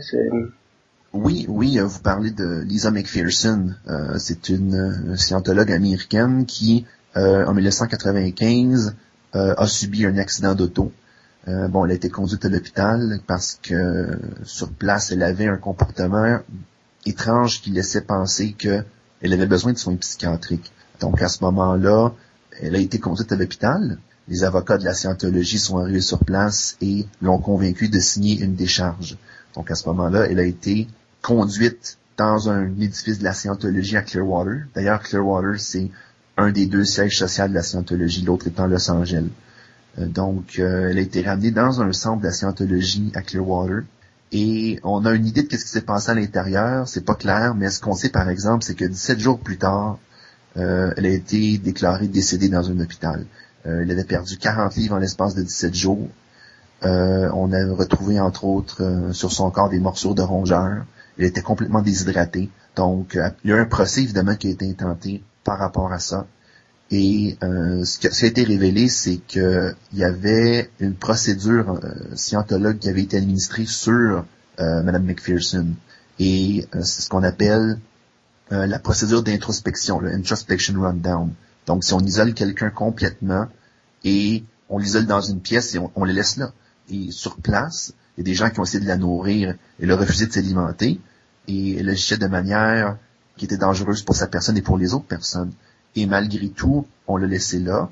Oui, oui, vous parlez de Lisa McPherson. c'est une scientologue américaine qui, en 1995, euh, a subi un accident d'auto. Euh, bon, elle a été conduite à l'hôpital parce que sur place, elle avait un comportement étrange qui laissait penser qu'elle avait besoin de soins psychiatriques. Donc à ce moment-là, elle a été conduite à l'hôpital. Les avocats de la scientologie sont arrivés sur place et l'ont convaincue de signer une décharge. Donc à ce moment-là, elle a été conduite dans un édifice de la scientologie à Clearwater. D'ailleurs, Clearwater, c'est un des deux sièges sociaux de la scientologie, l'autre étant Los Angeles. donc, elle a été ramenée dans un centre de la scientologie à Clearwater. Et on a une idée de ce qui s'est passé à l'intérieur, c'est pas clair, mais ce qu'on sait par exemple, c'est que 17 jours plus tard, elle a été déclarée décédée dans un hôpital. elle avait perdu 40 livres en l'espace de 17 jours. Euh, on a retrouvé entre autres euh, sur son corps des morsures de rongeurs. Il était complètement déshydraté. Donc, euh, il y a un procès évidemment qui a été intenté par rapport à ça. Et ce, qui a été révélé, c'est qu'il y avait une procédure scientologue qui avait été administrée sur Madame McPherson. Et c'est ce qu'on appelle la procédure d'introspection, le introspection rundown. Donc, si on isole quelqu'un complètement et on l'isole dans une pièce et on, on le laisse là et sur place, il y a des gens qui ont essayé de la nourrir et le refuser de s'alimenter et elle agissait de manière qui était dangereuse pour sa personne et pour les autres personnes. Et malgré tout, on l'a laissé là.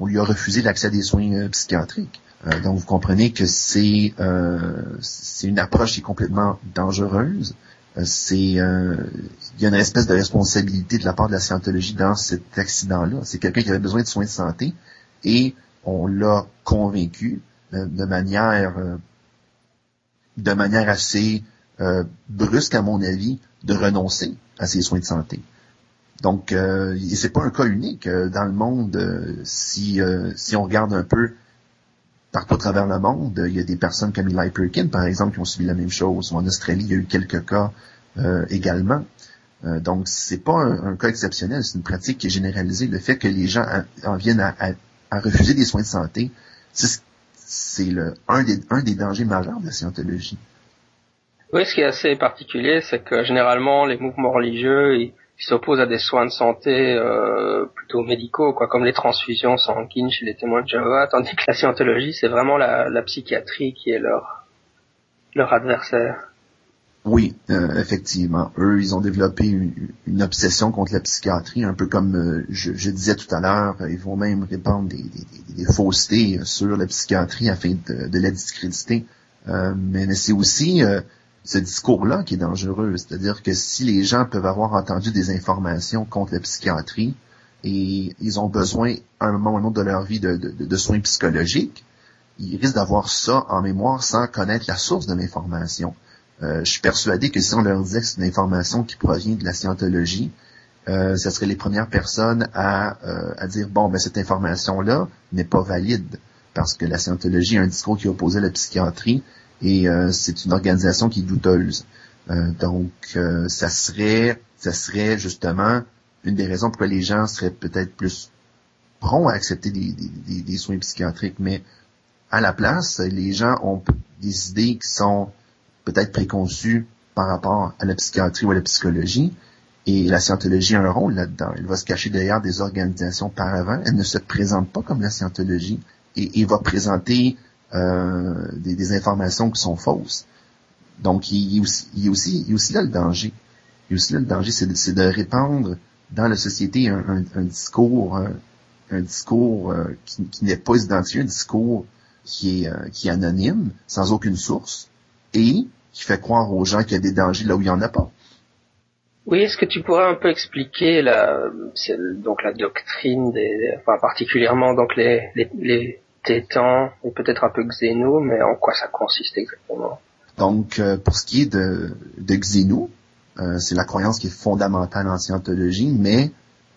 On lui a refusé l'accès à des soins euh, psychiatriques. Euh, donc vous comprenez que c'est euh, c'est une approche qui est complètement dangereuse. c'est il y a une espèce de responsabilité de la part de la scientologie dans cet accident-là. C'est quelqu'un qui avait besoin de soins de santé et on l'a convaincu de, manière de manière assez euh, brusque à mon avis de renoncer à ses soins de santé. Donc euh, c'est pas un cas unique euh, dans le monde. si si on regarde un peu partout à travers le monde, il y a des personnes comme Eli Perkin par exemple qui ont subi la même chose. en Australie, il y a eu quelques cas également. donc c'est pas un, cas exceptionnel, c'est une pratique qui est généralisée. Le fait que les gens en, viennent à, refuser des soins de santé, c'est un des dangers majeurs de la scientologie. Oui, ce qui est assez particulier, c'est que généralement les mouvements religieux ils s'opposent à des soins de santé euh, plutôt médicaux, quoi, comme les transfusions sanguines chez les témoins de Jéhovah, tandis que la scientologie, c'est vraiment la, psychiatrie qui est leur leur adversaire. Oui, euh, effectivement. Eux, ils ont développé une, obsession contre la psychiatrie, un peu comme euh, je, disais tout à l'heure. Ils vont même répandre des, des, faussetés sur la psychiatrie afin de, la discréditer. Euh, mais, c'est aussi ce discours-là qui est dangereux. C'est-à-dire que si les gens peuvent avoir entendu des informations contre la psychiatrie et ils ont besoin à un moment ou un autre de leur vie de, soins psychologiques, ils risquent d'avoir ça en mémoire sans connaître la source de l'information. Euh, je suis persuadé que si on leur disait que c'est une information qui provient de la scientologie, euh, ce serait les premières personnes à, euh, à dire bon, ben cette information-là n'est pas valide parce que la scientologie a un discours qui à la psychiatrie et euh, c'est une organisation qui est douteuse. donc, ça serait, ça serait justement une des raisons pourquoi les gens seraient peut-être plus prompts à accepter des, des, des soins psychiatriques, mais à la place, les gens ont des idées qui sont peut-être préconçu par rapport à la psychiatrie ou à la psychologie. Et la scientologie a un rôle là-dedans. Elle va se cacher derrière des organisations par. Elle ne se présente pas comme la scientologie et, et va présenter euh, des, informations qui sont fausses. Donc, il y, a aussi, il, aussi, il aussi là le danger. Il y a aussi là le danger, c'est de, de, répandre dans la société un, un, discours, un, discours euh, qui, qui n'est pas identifié, un discours qui est, euh, qui est anonyme, sans aucune source, et qui fait croire aux gens qu'il y a des dangers là où il n'y en a pas. Oui, est-ce que tu pourrais un peu expliquer la, donc la doctrine des, enfin particulièrement donc les, les, les tétans et peut-être un peu Xénou, mais en quoi ça consiste exactement? Donc, euh, pour ce qui est de, de Xénou, euh, c'est la croyance qui est fondamentale en scientologie, mais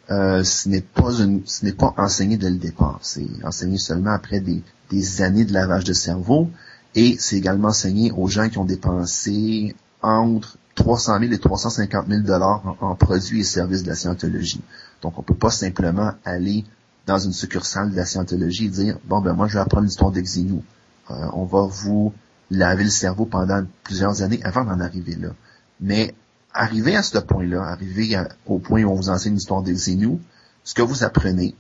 euh, ce n'est pas une, ce n'est pas enseigné dès le départ. C'est enseigné seulement après des, des années de lavage de cerveau. Et c'est également enseigné aux gens qui ont dépensé entre 300 000 et 350 000 dollars en, produits et services de la scientologie. Donc, on peut pas simplement aller dans une succursale de la scientologie dire, bon, ben moi, je vais apprendre l'histoire d'Exinou. Euh, on va vous laver le cerveau pendant plusieurs années avant d'en arriver là. Mais arriver à ce point-là, arriver au point où on vous enseigne l'histoire d'Exinou, ce que vous apprenez,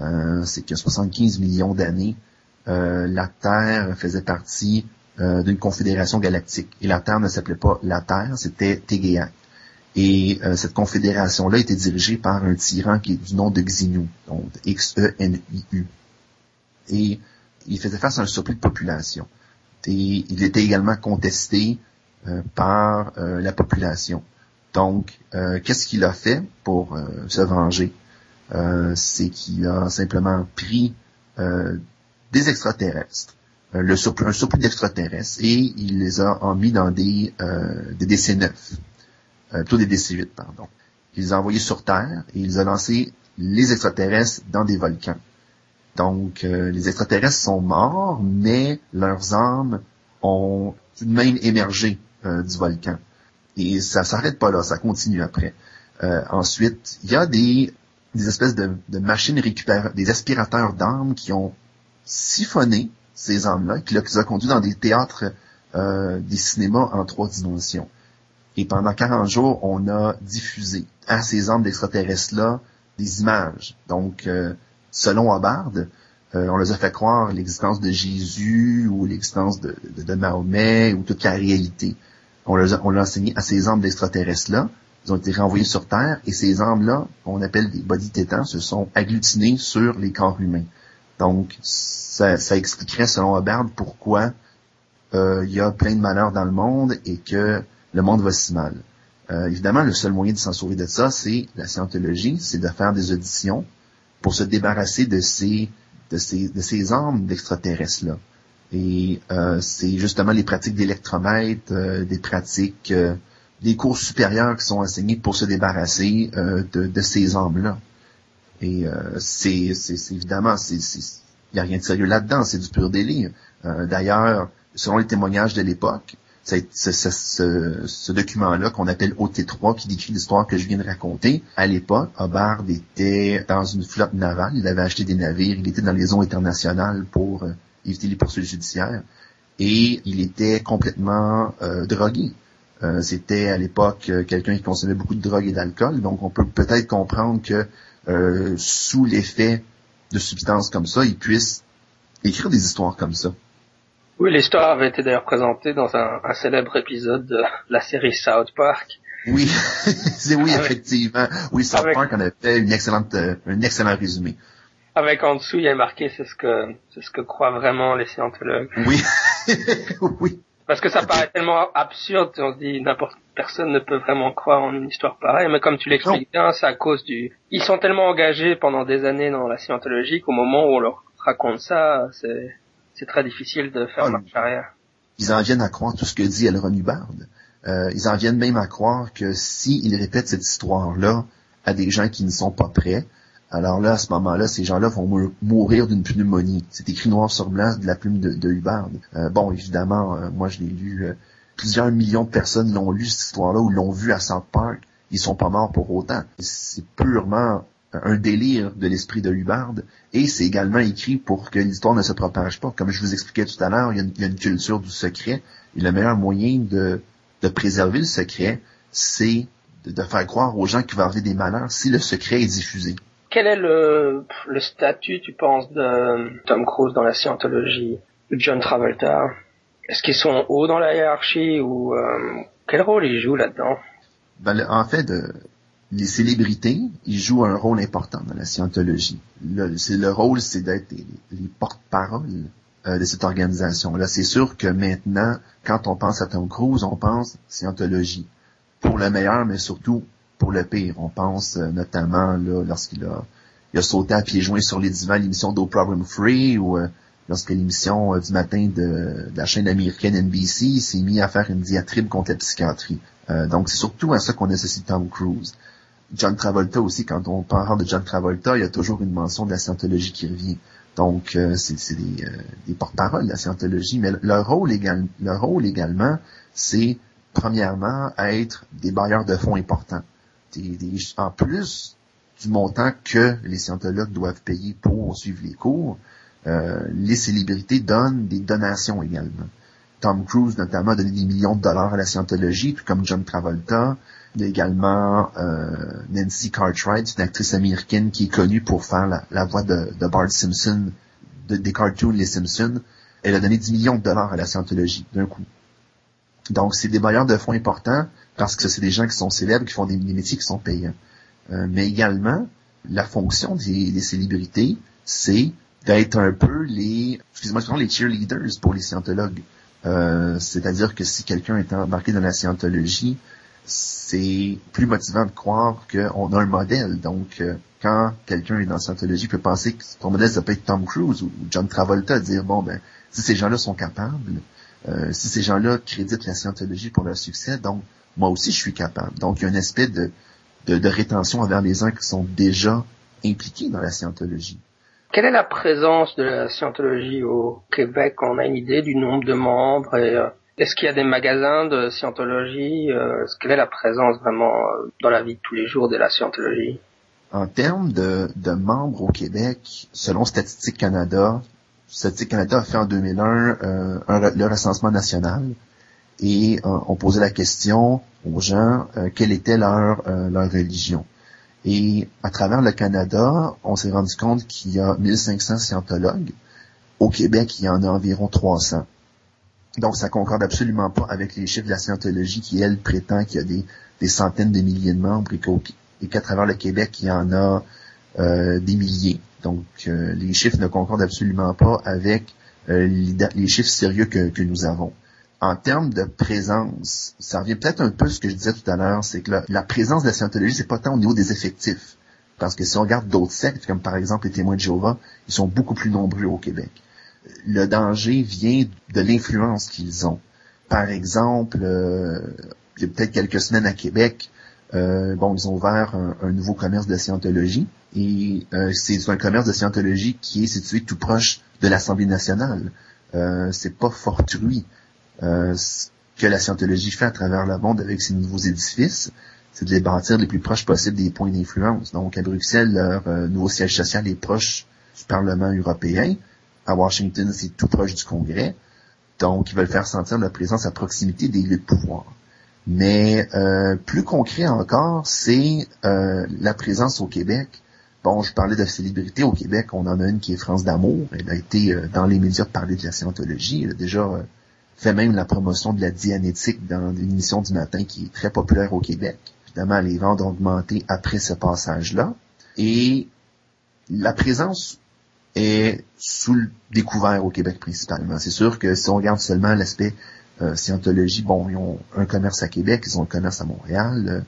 euh, c'est que 75 millions d'années, euh, la Terre faisait partie euh, d'une confédération galactique. Et la Terre ne s'appelait pas la Terre, c'était Tegea. Et euh, cette confédération-là était dirigée par un tyran qui est du nom de Xenu, donc X-E-N-I-U. Et il faisait face à un surplus de population. Et il était également contesté par la population. Donc, qu'est-ce qu'il a fait pour se venger? euh, c'est qu'il a simplement pris euh, des extraterrestres, euh, le surplus, un surplus d'extraterrestres, et il les a mis dans des, des DC-9, plutôt des DC-8, pardon. Il les a envoyés sur Terre et il a lancé les extraterrestres dans des volcans. Donc, les extraterrestres sont morts, mais leurs âmes ont tout de même émergé du volcan. Et ça s'arrête pas là, ça continue après. ensuite, il y a des des espèces de, machines récupérateurs, des aspirateurs d'âmes qui ont siphonné ces âmes-là, qui les ont conduits dans des théâtres, euh, des cinémas en trois dimensions. Et pendant 40 jours, on a diffusé à ces âmes d'extraterrestres-là des images. Donc, euh, selon Hubbard, euh, on les a fait croire l'existence de Jésus ou l'existence de, de, Mahomet ou toute la réalité. On l'a on enseigné à ces âmes d'extraterrestres-là ils ont été renvoyés sur Terre et ces âmes-là, qu'on appelle des body tétans, se sont agglutinés sur les corps humains. Donc, ça, ça expliquerait, selon Hubbard, pourquoi euh, il y a plein de malheurs dans le monde et que le monde va si mal. Euh, évidemment, le seul moyen de s'en sauver de ça, c'est la scientologie, c'est de faire des auditions pour se débarrasser de ces de ces, de ces âmes d'extraterrestres-là. Et euh, c'est justement les pratiques d'électromètre, des pratiques des cours supérieurs qui sont enseignés pour se débarrasser euh, de, ces âmes-là. Et euh, c'est, évidemment, il n'y a rien de sérieux là-dedans, c'est du pur délire. Euh, d'ailleurs, selon les témoignages de l'époque, ce, ce, document-là qu'on appelle OT3, qui décrit l'histoire que je viens de raconter, à l'époque, Hubbard était dans une flotte navale, il avait acheté des navires, il était dans les eaux internationales pour éviter les poursuites judiciaires, et il était complètement drogué. Euh, c'était à l'époque euh, quelqu'un qui consommait beaucoup de drogue et d'alcool, donc on peut peut-être comprendre que euh, sous l'effet de substances comme ça, il puisse écrire des histoires comme ça. Oui, l'histoire avait été d'ailleurs présentée dans un, célèbre épisode de la série South Park. Oui, c'est oui, effectivement. Oui, South Park en a fait une excellente, un excellent résumé. Avec en dessous, il y a marqué, c'est ce que, c'est ce que croient vraiment les scientologues. Oui, oui. Parce que ça paraît tellement absurde, on se dit n'importe personne ne peut vraiment croire en une histoire pareille, mais comme tu l'expliques bien, c'est à cause du... Ils sont tellement engagés pendant des années dans la scientologie qu'au moment où on leur raconte ça, c'est, c'est très difficile de faire oh, marche arrière. Ils en viennent à croire tout ce que dit Elron Hubbard. Euh, ils en viennent même à croire que s'ils répètent cette histoire-là à des gens qui ne sont pas prêts, alors là, à ce moment-là, ces gens-là vont mourir d'une pneumonie. C'est écrit noir sur blanc de la plume de, de Hubbard. Euh, bon, évidemment, euh, moi je l'ai lu. Euh, plusieurs millions de personnes l'ont lu cette histoire-là ou l'ont vu à South Park. Ils sont pas morts pour autant. C'est purement un délire de l'esprit de Hubbard. Et c'est également écrit pour que l'histoire ne se propage pas. Comme je vous expliquais tout à l'heure, il, y a une culture du secret. Et le meilleur moyen de, de préserver le secret, c'est de, de, faire croire aux gens qu'il va avoir des malheurs si le secret est diffusé quel est le, le statut, tu penses, de Tom Cruise dans la scientologie, de John Travolta? Est-ce qu'ils sont hauts dans la hiérarchie ou euh, quel rôle ils jouent là-dedans? Ben, En fait, les célébrités, ils jouent un rôle important dans la scientologie. Le, le rôle, c'est d'être les, porte-parole euh, de cette organisation-là. C'est sûr que maintenant, quand on pense à Tom Cruise, on pense scientologie. Pour le meilleur, mais surtout pour le pire. On pense euh, notamment lorsqu'il a, sauté à pieds joints sur les divans à l'émission d'Oprah Free ou euh, lorsque l'émission du matin de, la chaîne américaine NBC s'est mis à faire une diatribe contre la psychiatrie. donc c'est surtout à ça qu'on associe Tom Cruise. John Travolta aussi, quand on parle de John Travolta, il y a toujours une mention de la scientologie qui revient. Donc, c'est des, des porte-paroles de la scientologie, mais leur rôle, leur rôle également, c'est premièrement être des bailleurs de fonds importants en plus du montant que les scientologues doivent payer pour suivre les cours, euh, les célébrités donnent des donations également. Tom Cruise notamment a donné des millions de dollars à la scientologie, tout comme John Travolta. Il y a également euh, Nancy Cartwright, une actrice américaine qui est connue pour faire la, voix de, Bart Simpson, des cartoons Les Simpsons. Elle a donné 10 millions de dollars à la scientologie d'un coup. Donc, c'est des bailleurs de fonds importants parce que c'est des gens qui sont célèbres, qui font des, métiers qui sont payants. Euh, mais également, la fonction des, célébrités, c'est d'être un peu les, excusez-moi, les cheerleaders pour les scientologues. Euh, c'est-à-dire que si quelqu'un est embarqué dans la scientologie, c'est plus motivant de croire qu'on a un modèle. Donc, euh, quand quelqu'un est dans la scientologie peut penser que ton modèle, ça peut être Tom Cruise ou John Travolta, dire, bon, ben, si ces gens-là sont capables, euh, si ces gens-là créditent la scientologie pour leur succès, donc, moi aussi, je suis capable. Donc, il y a un aspect de, de, de rétention envers les uns qui sont déjà impliqués dans la scientologie. Quelle est la présence de la scientologie au Québec? On a une idée du nombre de membres et euh, est-ce qu'il y a des magasins de scientologie? Euh, Quelle est la présence vraiment euh, dans la vie de tous les jours de la scientologie? En termes de, membres au Québec, selon Statistique Canada, Statistique Canada a fait en 2001 euh, un, le recensement national et on posait la question aux gens quelle était leur, leur religion. Et à travers le Canada, on s'est rendu compte qu'il y a 1500 scientologues. Au Québec, il y en a environ 300. Donc, ça concorde absolument pas avec les chiffres de la scientologie qui, elle, prétend qu'il y a des, centaines de milliers de membres et qu'à travers le Québec, il y en a euh, des milliers. Donc, euh, les chiffres ne concordent absolument pas avec euh, les, chiffres sérieux que, nous avons. En termes de présence, ça revient peut-être un peu à ce que je disais tout à l'heure, c'est que la, présence de la scientologie, c'est pas tant au niveau des effectifs. Parce que si on regarde d'autres sectes, comme par exemple les témoins de Jéhovah, ils sont beaucoup plus nombreux au Québec le danger vient de l'influence qu'ils ont. Par exemple, euh, il y a peut-être quelques semaines à Québec, euh, bon, ils ont ouvert un, nouveau commerce de scientologie et euh, c'est un commerce de scientologie qui est situé tout proche de l'Assemblée nationale. Euh, c'est pas fortuit ce que la scientologie fait à travers le monde avec ces nouveaux édifices, c'est de les bâtir les plus proches possibles des points d'influence. Donc à Bruxelles, leur euh, nouveau siège social est proche du Parlement européen à Washington, c'est tout proche du Congrès. Donc, ils veulent faire sentir leur présence à proximité des lieux de pouvoir. Mais euh, plus concret encore, c'est euh, la présence au Québec. Bon, je parlais de célébrité au Québec. On en a une qui est France d'amour. Elle a été euh, dans les médias parler de la scientologie. Elle a déjà euh, fait même la promotion de la dianétique dans une du matin qui est très populaire au Québec. Évidemment, les ventes ont augmenté après ce passage-là. Et la présence est sous le découvert au Québec principalement. C'est sûr que si on regarde seulement l'aspect euh, scientologie, bon, ils ont un commerce à Québec, ils ont un commerce à Montréal. Euh,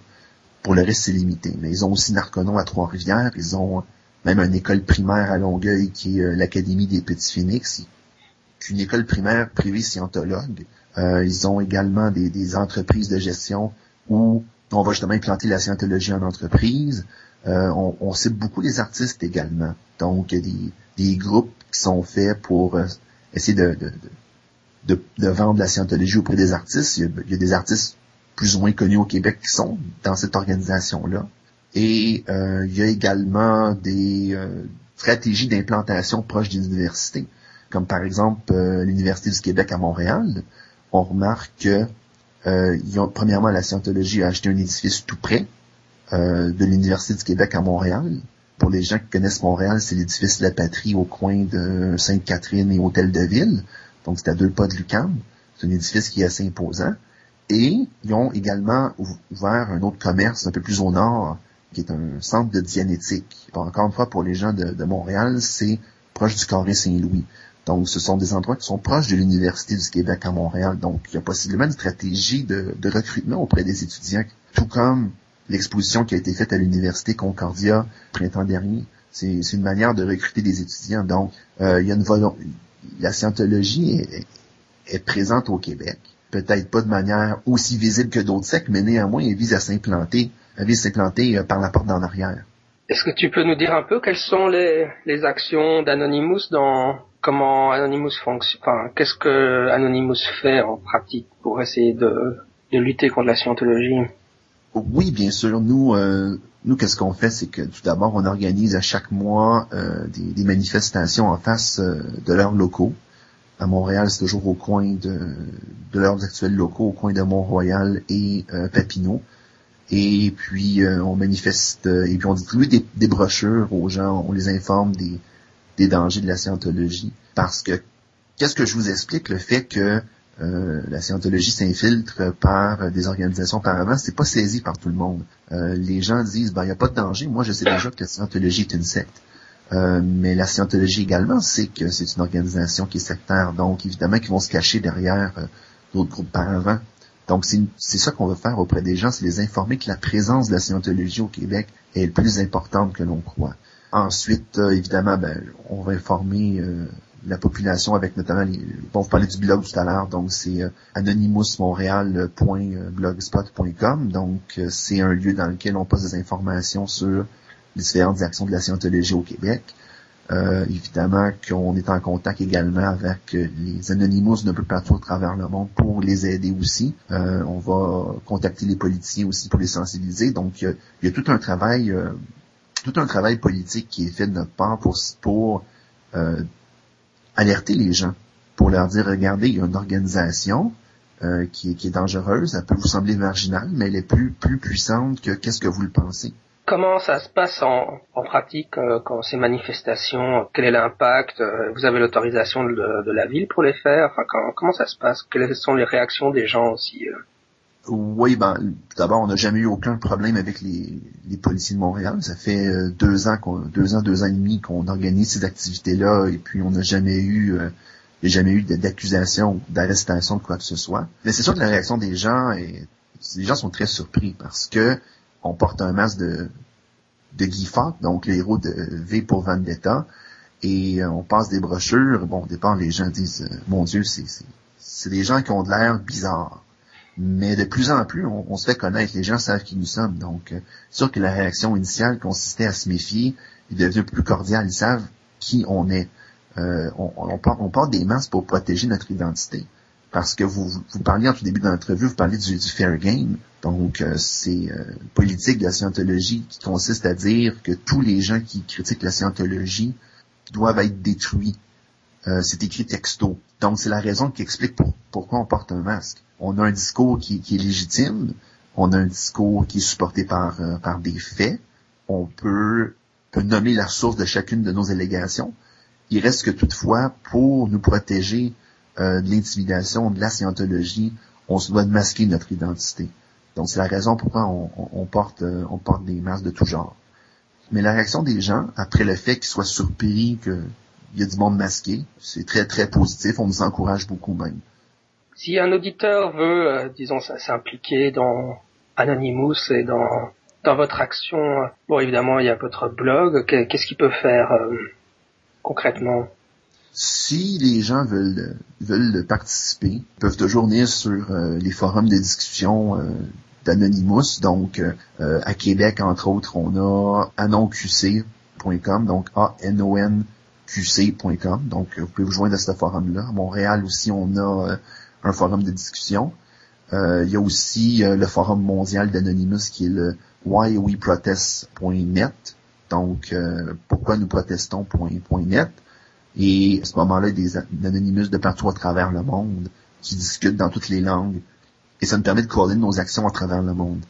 pour le reste, c'est limité. Mais ils ont aussi Narconon à Trois-Rivières. Ils ont même une école primaire à Longueuil qui est euh, l'Académie des Petits Phoenix, une école primaire privée scientologue. Euh, ils ont également des, des, entreprises de gestion où on va justement implanter la scientologie en entreprise. Euh, on, on cite beaucoup les artistes également. Donc, des, des groupes qui sont faits pour euh, essayer de, de, de, de, vendre la scientologie auprès des artistes. Il y, a, il y, a, des artistes plus ou moins connus au Québec qui sont dans cette organisation-là. Et euh, il y a également des euh, stratégies d'implantation proches des universités, comme par exemple euh, l'Université du Québec à Montréal. On remarque que euh, ils ont, premièrement, la scientologie a acheté un édifice tout près de l'Université du Québec à Montréal, pour les gens qui connaissent Montréal, c'est l'édifice de la patrie au coin de Sainte-Catherine et Hôtel de Ville. Donc, c'est à deux pas de Lucam. C'est un édifice qui est assez imposant. Et ils ont également ouvert un autre commerce un peu plus au nord, qui est un centre de dianétique. Encore une fois, pour les gens de, de Montréal, c'est proche du Carré Saint-Louis. Donc, ce sont des endroits qui sont proches de l'Université du Québec à Montréal. Donc, il y a possiblement une stratégie de, recrutement auprès des étudiants, tout comme l'exposition qui a été faite à l'université Concordia printemps dernier. C'est une manière de recruter des étudiants. Donc, euh, il y a une volonté. La scientologie est, est, présente au Québec. Peut-être pas de manière aussi visible que d'autres sectes, mais néanmoins, elle vise à s'implanter, elle vise à s'implanter euh, par la porte d'en arrière. Est-ce que tu peux nous dire un peu quelles sont les, actions d'Anonymous dans comment Anonymous fonctionne, enfin, qu'est-ce que Anonymous fait en pratique pour essayer de, de lutter contre la scientologie? Oui, bien sûr. Nous, euh, nous, qu'est-ce qu'on fait, c'est que tout d'abord, on organise à chaque mois euh, des, des, manifestations en face euh, de leurs locaux. À Montréal, c'est toujours au coin de, de leurs actuels locaux, au coin de Mont-Royal et euh, Papineau. Et puis, euh, on manifeste et puis on distribue des, des, brochures aux gens, on les informe des, des dangers de la scientologie. Parce que, qu'est-ce que je vous explique, le fait que euh, la scientologie s'infiltre par des organisations par avant, c'est pas saisi par tout le monde. Euh, les gens disent, ben, il n'y a pas de danger. Moi, je sais déjà que la scientologie est une secte. Euh, mais la scientologie également sait que c'est une organisation qui est sectaire. Donc, évidemment, qu'ils vont se cacher derrière euh, d'autres groupes par avant Donc, c'est ça qu'on veut faire auprès des gens, c'est les informer que la présence de la scientologie au Québec est plus importante que l'on croit. Ensuite, euh, évidemment, ben, on va informer euh, la population avec notamment les... Bon, vous parlez du blog tout à l'heure, donc c'est euh, anonymousmontréal.blogspot.com. Donc, c'est un lieu dans lequel on poste des informations sur les différentes actions de la scientologie au Québec. Euh, évidemment qu'on est en contact également avec les Anonymous d'un peu partout à travers le monde pour les aider aussi. Euh, on va contacter les politiciens aussi pour les sensibiliser. Donc, il y a, tout un travail, euh, tout un travail politique qui est fait de notre part pour, pour alerter les gens, pour leur dire, regardez, il y a une organisation qui, qui, est dangereuse, elle peut vous sembler marginale, mais elle est plus, plus puissante que qu'est-ce que vous le pensez. Comment ça se passe en, pratique euh, quand ces manifestations Quel est l'impact euh, Vous avez l'autorisation de, la ville pour les faire enfin, Comment ça se passe? Quelles sont les réactions des gens aussi euh? Oui, ben, d'abord, on n'a jamais eu aucun problème avec les, policiers de Montréal. Ça fait deux ans, deux ans, deux ans et demi qu'on organise ces activités-là, et puis on n'a jamais eu, jamais eu d'accusation, d'arrestation, de quoi que ce soit. Mais c'est sûr que la réaction des gens est, les gens sont très surpris parce que on porte un masque de, de Guy Fawkes, donc les héros de V pour Vendetta, et euh, on passe des brochures. Bon, départ, les gens disent, euh, mon Dieu, c'est, des gens qui ont de l'air bizarre. Mais de plus en plus, on, se fait connaître. Les gens savent qui nous sommes. Donc, euh, sûr que la réaction initiale consistait à se méfier. Il devient plus cordial. Ils savent qui on est. on, on, porte, on porte des masques pour protéger notre identité parce que vous, vous parliez en tout début de l'entrevue, vous parliez du, fair game. Donc, euh, c'est euh, politique de la scientologie qui consiste à dire que tous les gens qui critiquent la scientologie doivent être détruits. Euh, c'est écrit texto. Donc, c'est la raison qui explique pourquoi on porte un masque. On a un discours qui, est légitime, on a un discours qui est supporté par, par des faits, on peut, peut nommer la source de chacune de nos allégations. Il reste que toutefois, pour nous protéger euh, de l'intimidation, de la scientologie, on se doit de masquer notre identité. Donc c'est la raison pourquoi on, porte, euh, on porte des masques de tout genre. Mais la réaction des gens, après le fait qu'ils soient surpris qu'il y a du monde masqué, c'est très très positif, on nous encourage beaucoup même. Si un auditeur veut, euh, disons, s'impliquer dans Anonymous et dans, dans votre action, bon évidemment il y a votre blog, qu'est-ce qu'il peut faire concrètement? Si les gens veulent veulent participer, ils peuvent toujours venir sur euh, les forums de discussion euh, d'Anonymous. Donc, euh, à Québec, entre autres, on a anonqc.com, donc A-N-O-N-Q-C.com. Donc, vous pouvez vous joindre à ce forum-là. À Montréal aussi, on a un forum de discussion. il y a aussi le forum mondial d'Anonymous qui est le whyweprotest.net. Donc, pourquoi nous protestons.net. Et à ce moment-là, des anonymous de partout à travers le monde qui discutent dans toutes les langues. Et ça nous permet de coordonner nos actions à travers le monde.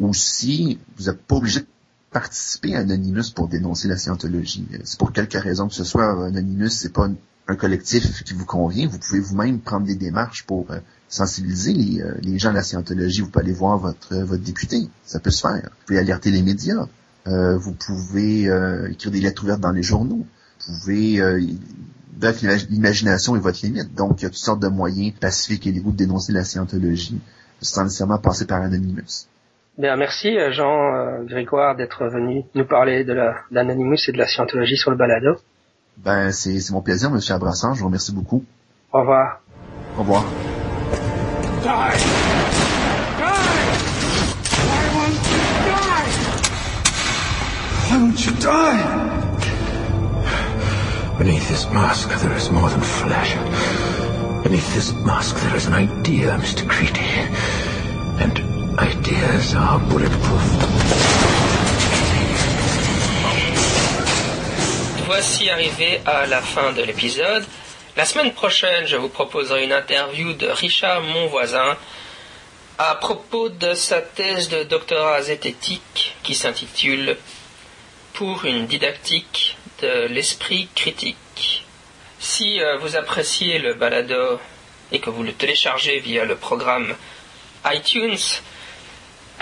Aussi, vous n'êtes pas obligé de participer à Anonymous pour dénoncer la scientologie. C'est pour quelque raison que ce soit Anonymous, c'est pas un collectif qui vous convient. Vous pouvez vous-même prendre des démarches pour euh, sensibiliser les, euh, les, gens à la scientologie. Vous pouvez aller voir votre, votre député. Ça peut se faire. Vous pouvez alerter les médias. Euh, vous pouvez écrire des lettres ouvertes dans les journaux pouvez... Euh, bref, l'imagination est votre limite. Donc, il y a toutes sortes de moyens pacifiques et légaux de dénoncer la scientologie sans nécessairement passer par Anonymous. Bien, merci euh, Jean euh, Grégoire d'être venu nous parler de l'Anonymous et de la scientologie sur le balado. Ben, c'est mon plaisir, Monsieur Abrassan. Je vous remercie beaucoup. Au revoir. Au revoir. Die! Why won't you die? Beneath this mask, there is more than flesh. Beneath this mask, there is an idea, Mr. Creedy. And ideas are bulletproof. Voici arrivé à la fin de l'épisode. La semaine prochaine, je vous proposerai une interview de Richard Monvoisin à propos de sa thèse de doctorat zététique qui s'intitule Pour une didactique l'esprit critique. Si euh, vous appréciez le balado et que vous le téléchargez via le programme iTunes,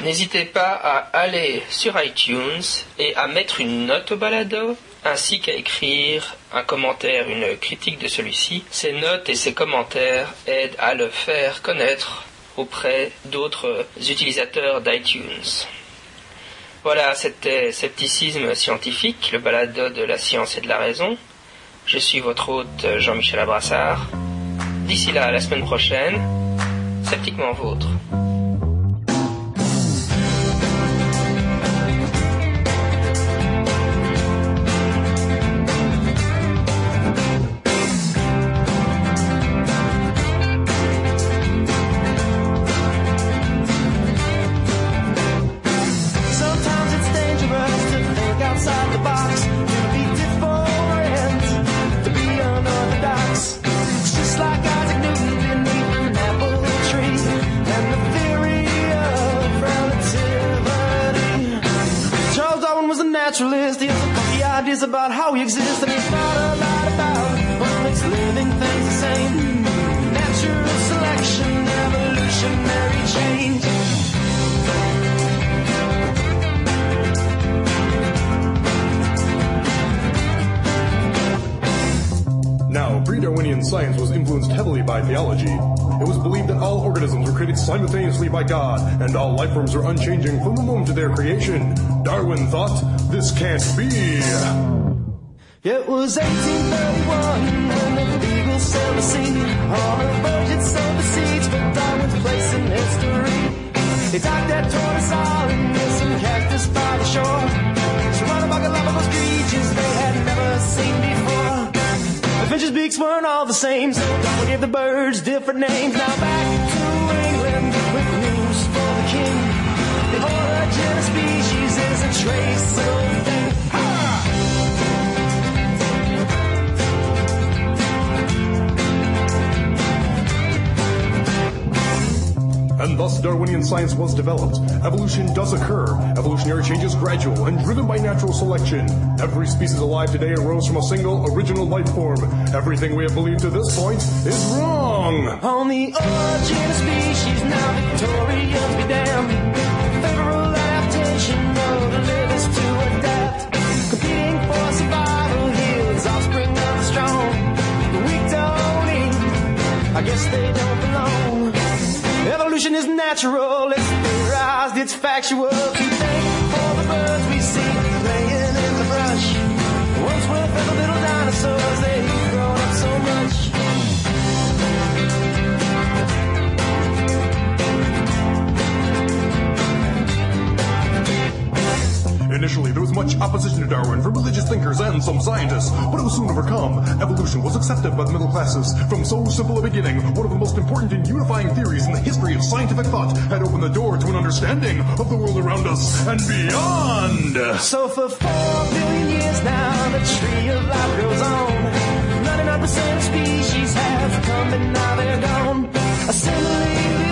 n'hésitez pas à aller sur iTunes et à mettre une note au balado ainsi qu'à écrire un commentaire, une critique de celui-ci. Ces notes et ces commentaires aident à le faire connaître auprès d'autres utilisateurs d'iTunes. Voilà, c'était Scepticisme scientifique, le balado de la science et de la raison. Je suis votre hôte Jean-Michel Abrassard. D'ici là, la semaine prochaine, sceptiquement vôtre. And all life forms are unchanging from the moment of their creation. Darwin thought, this can't be. It was 1831 when the Beagle sailed the sea. On a voyage it sowed the seeds for Darwin's place in history. He docked at Tortoise Island with some cactus by the shore. Surrounded by Galapagos creatures they had never seen before. The finches' beaks weren't all the same, so Darwin gave the birds different names. Now back And thus Darwinian science was developed. Evolution does occur. Evolutionary change is gradual and driven by natural selection. Every species alive today arose from a single original life form. Everything we have believed to this point is wrong. On the origin of species, now Victorians be damned. Guess they don't belong. Evolution is natural, it's theorized, it's factual. Initially, there was much opposition to Darwin from religious thinkers and some scientists, but it was soon overcome. Evolution was accepted by the middle classes. From so simple a beginning, one of the most important and unifying theories in the history of scientific thought had opened the door to an understanding of the world around us and beyond. So for four billion years now, the tree of life grows on. 99% of species have come and now they're gone. Assimilated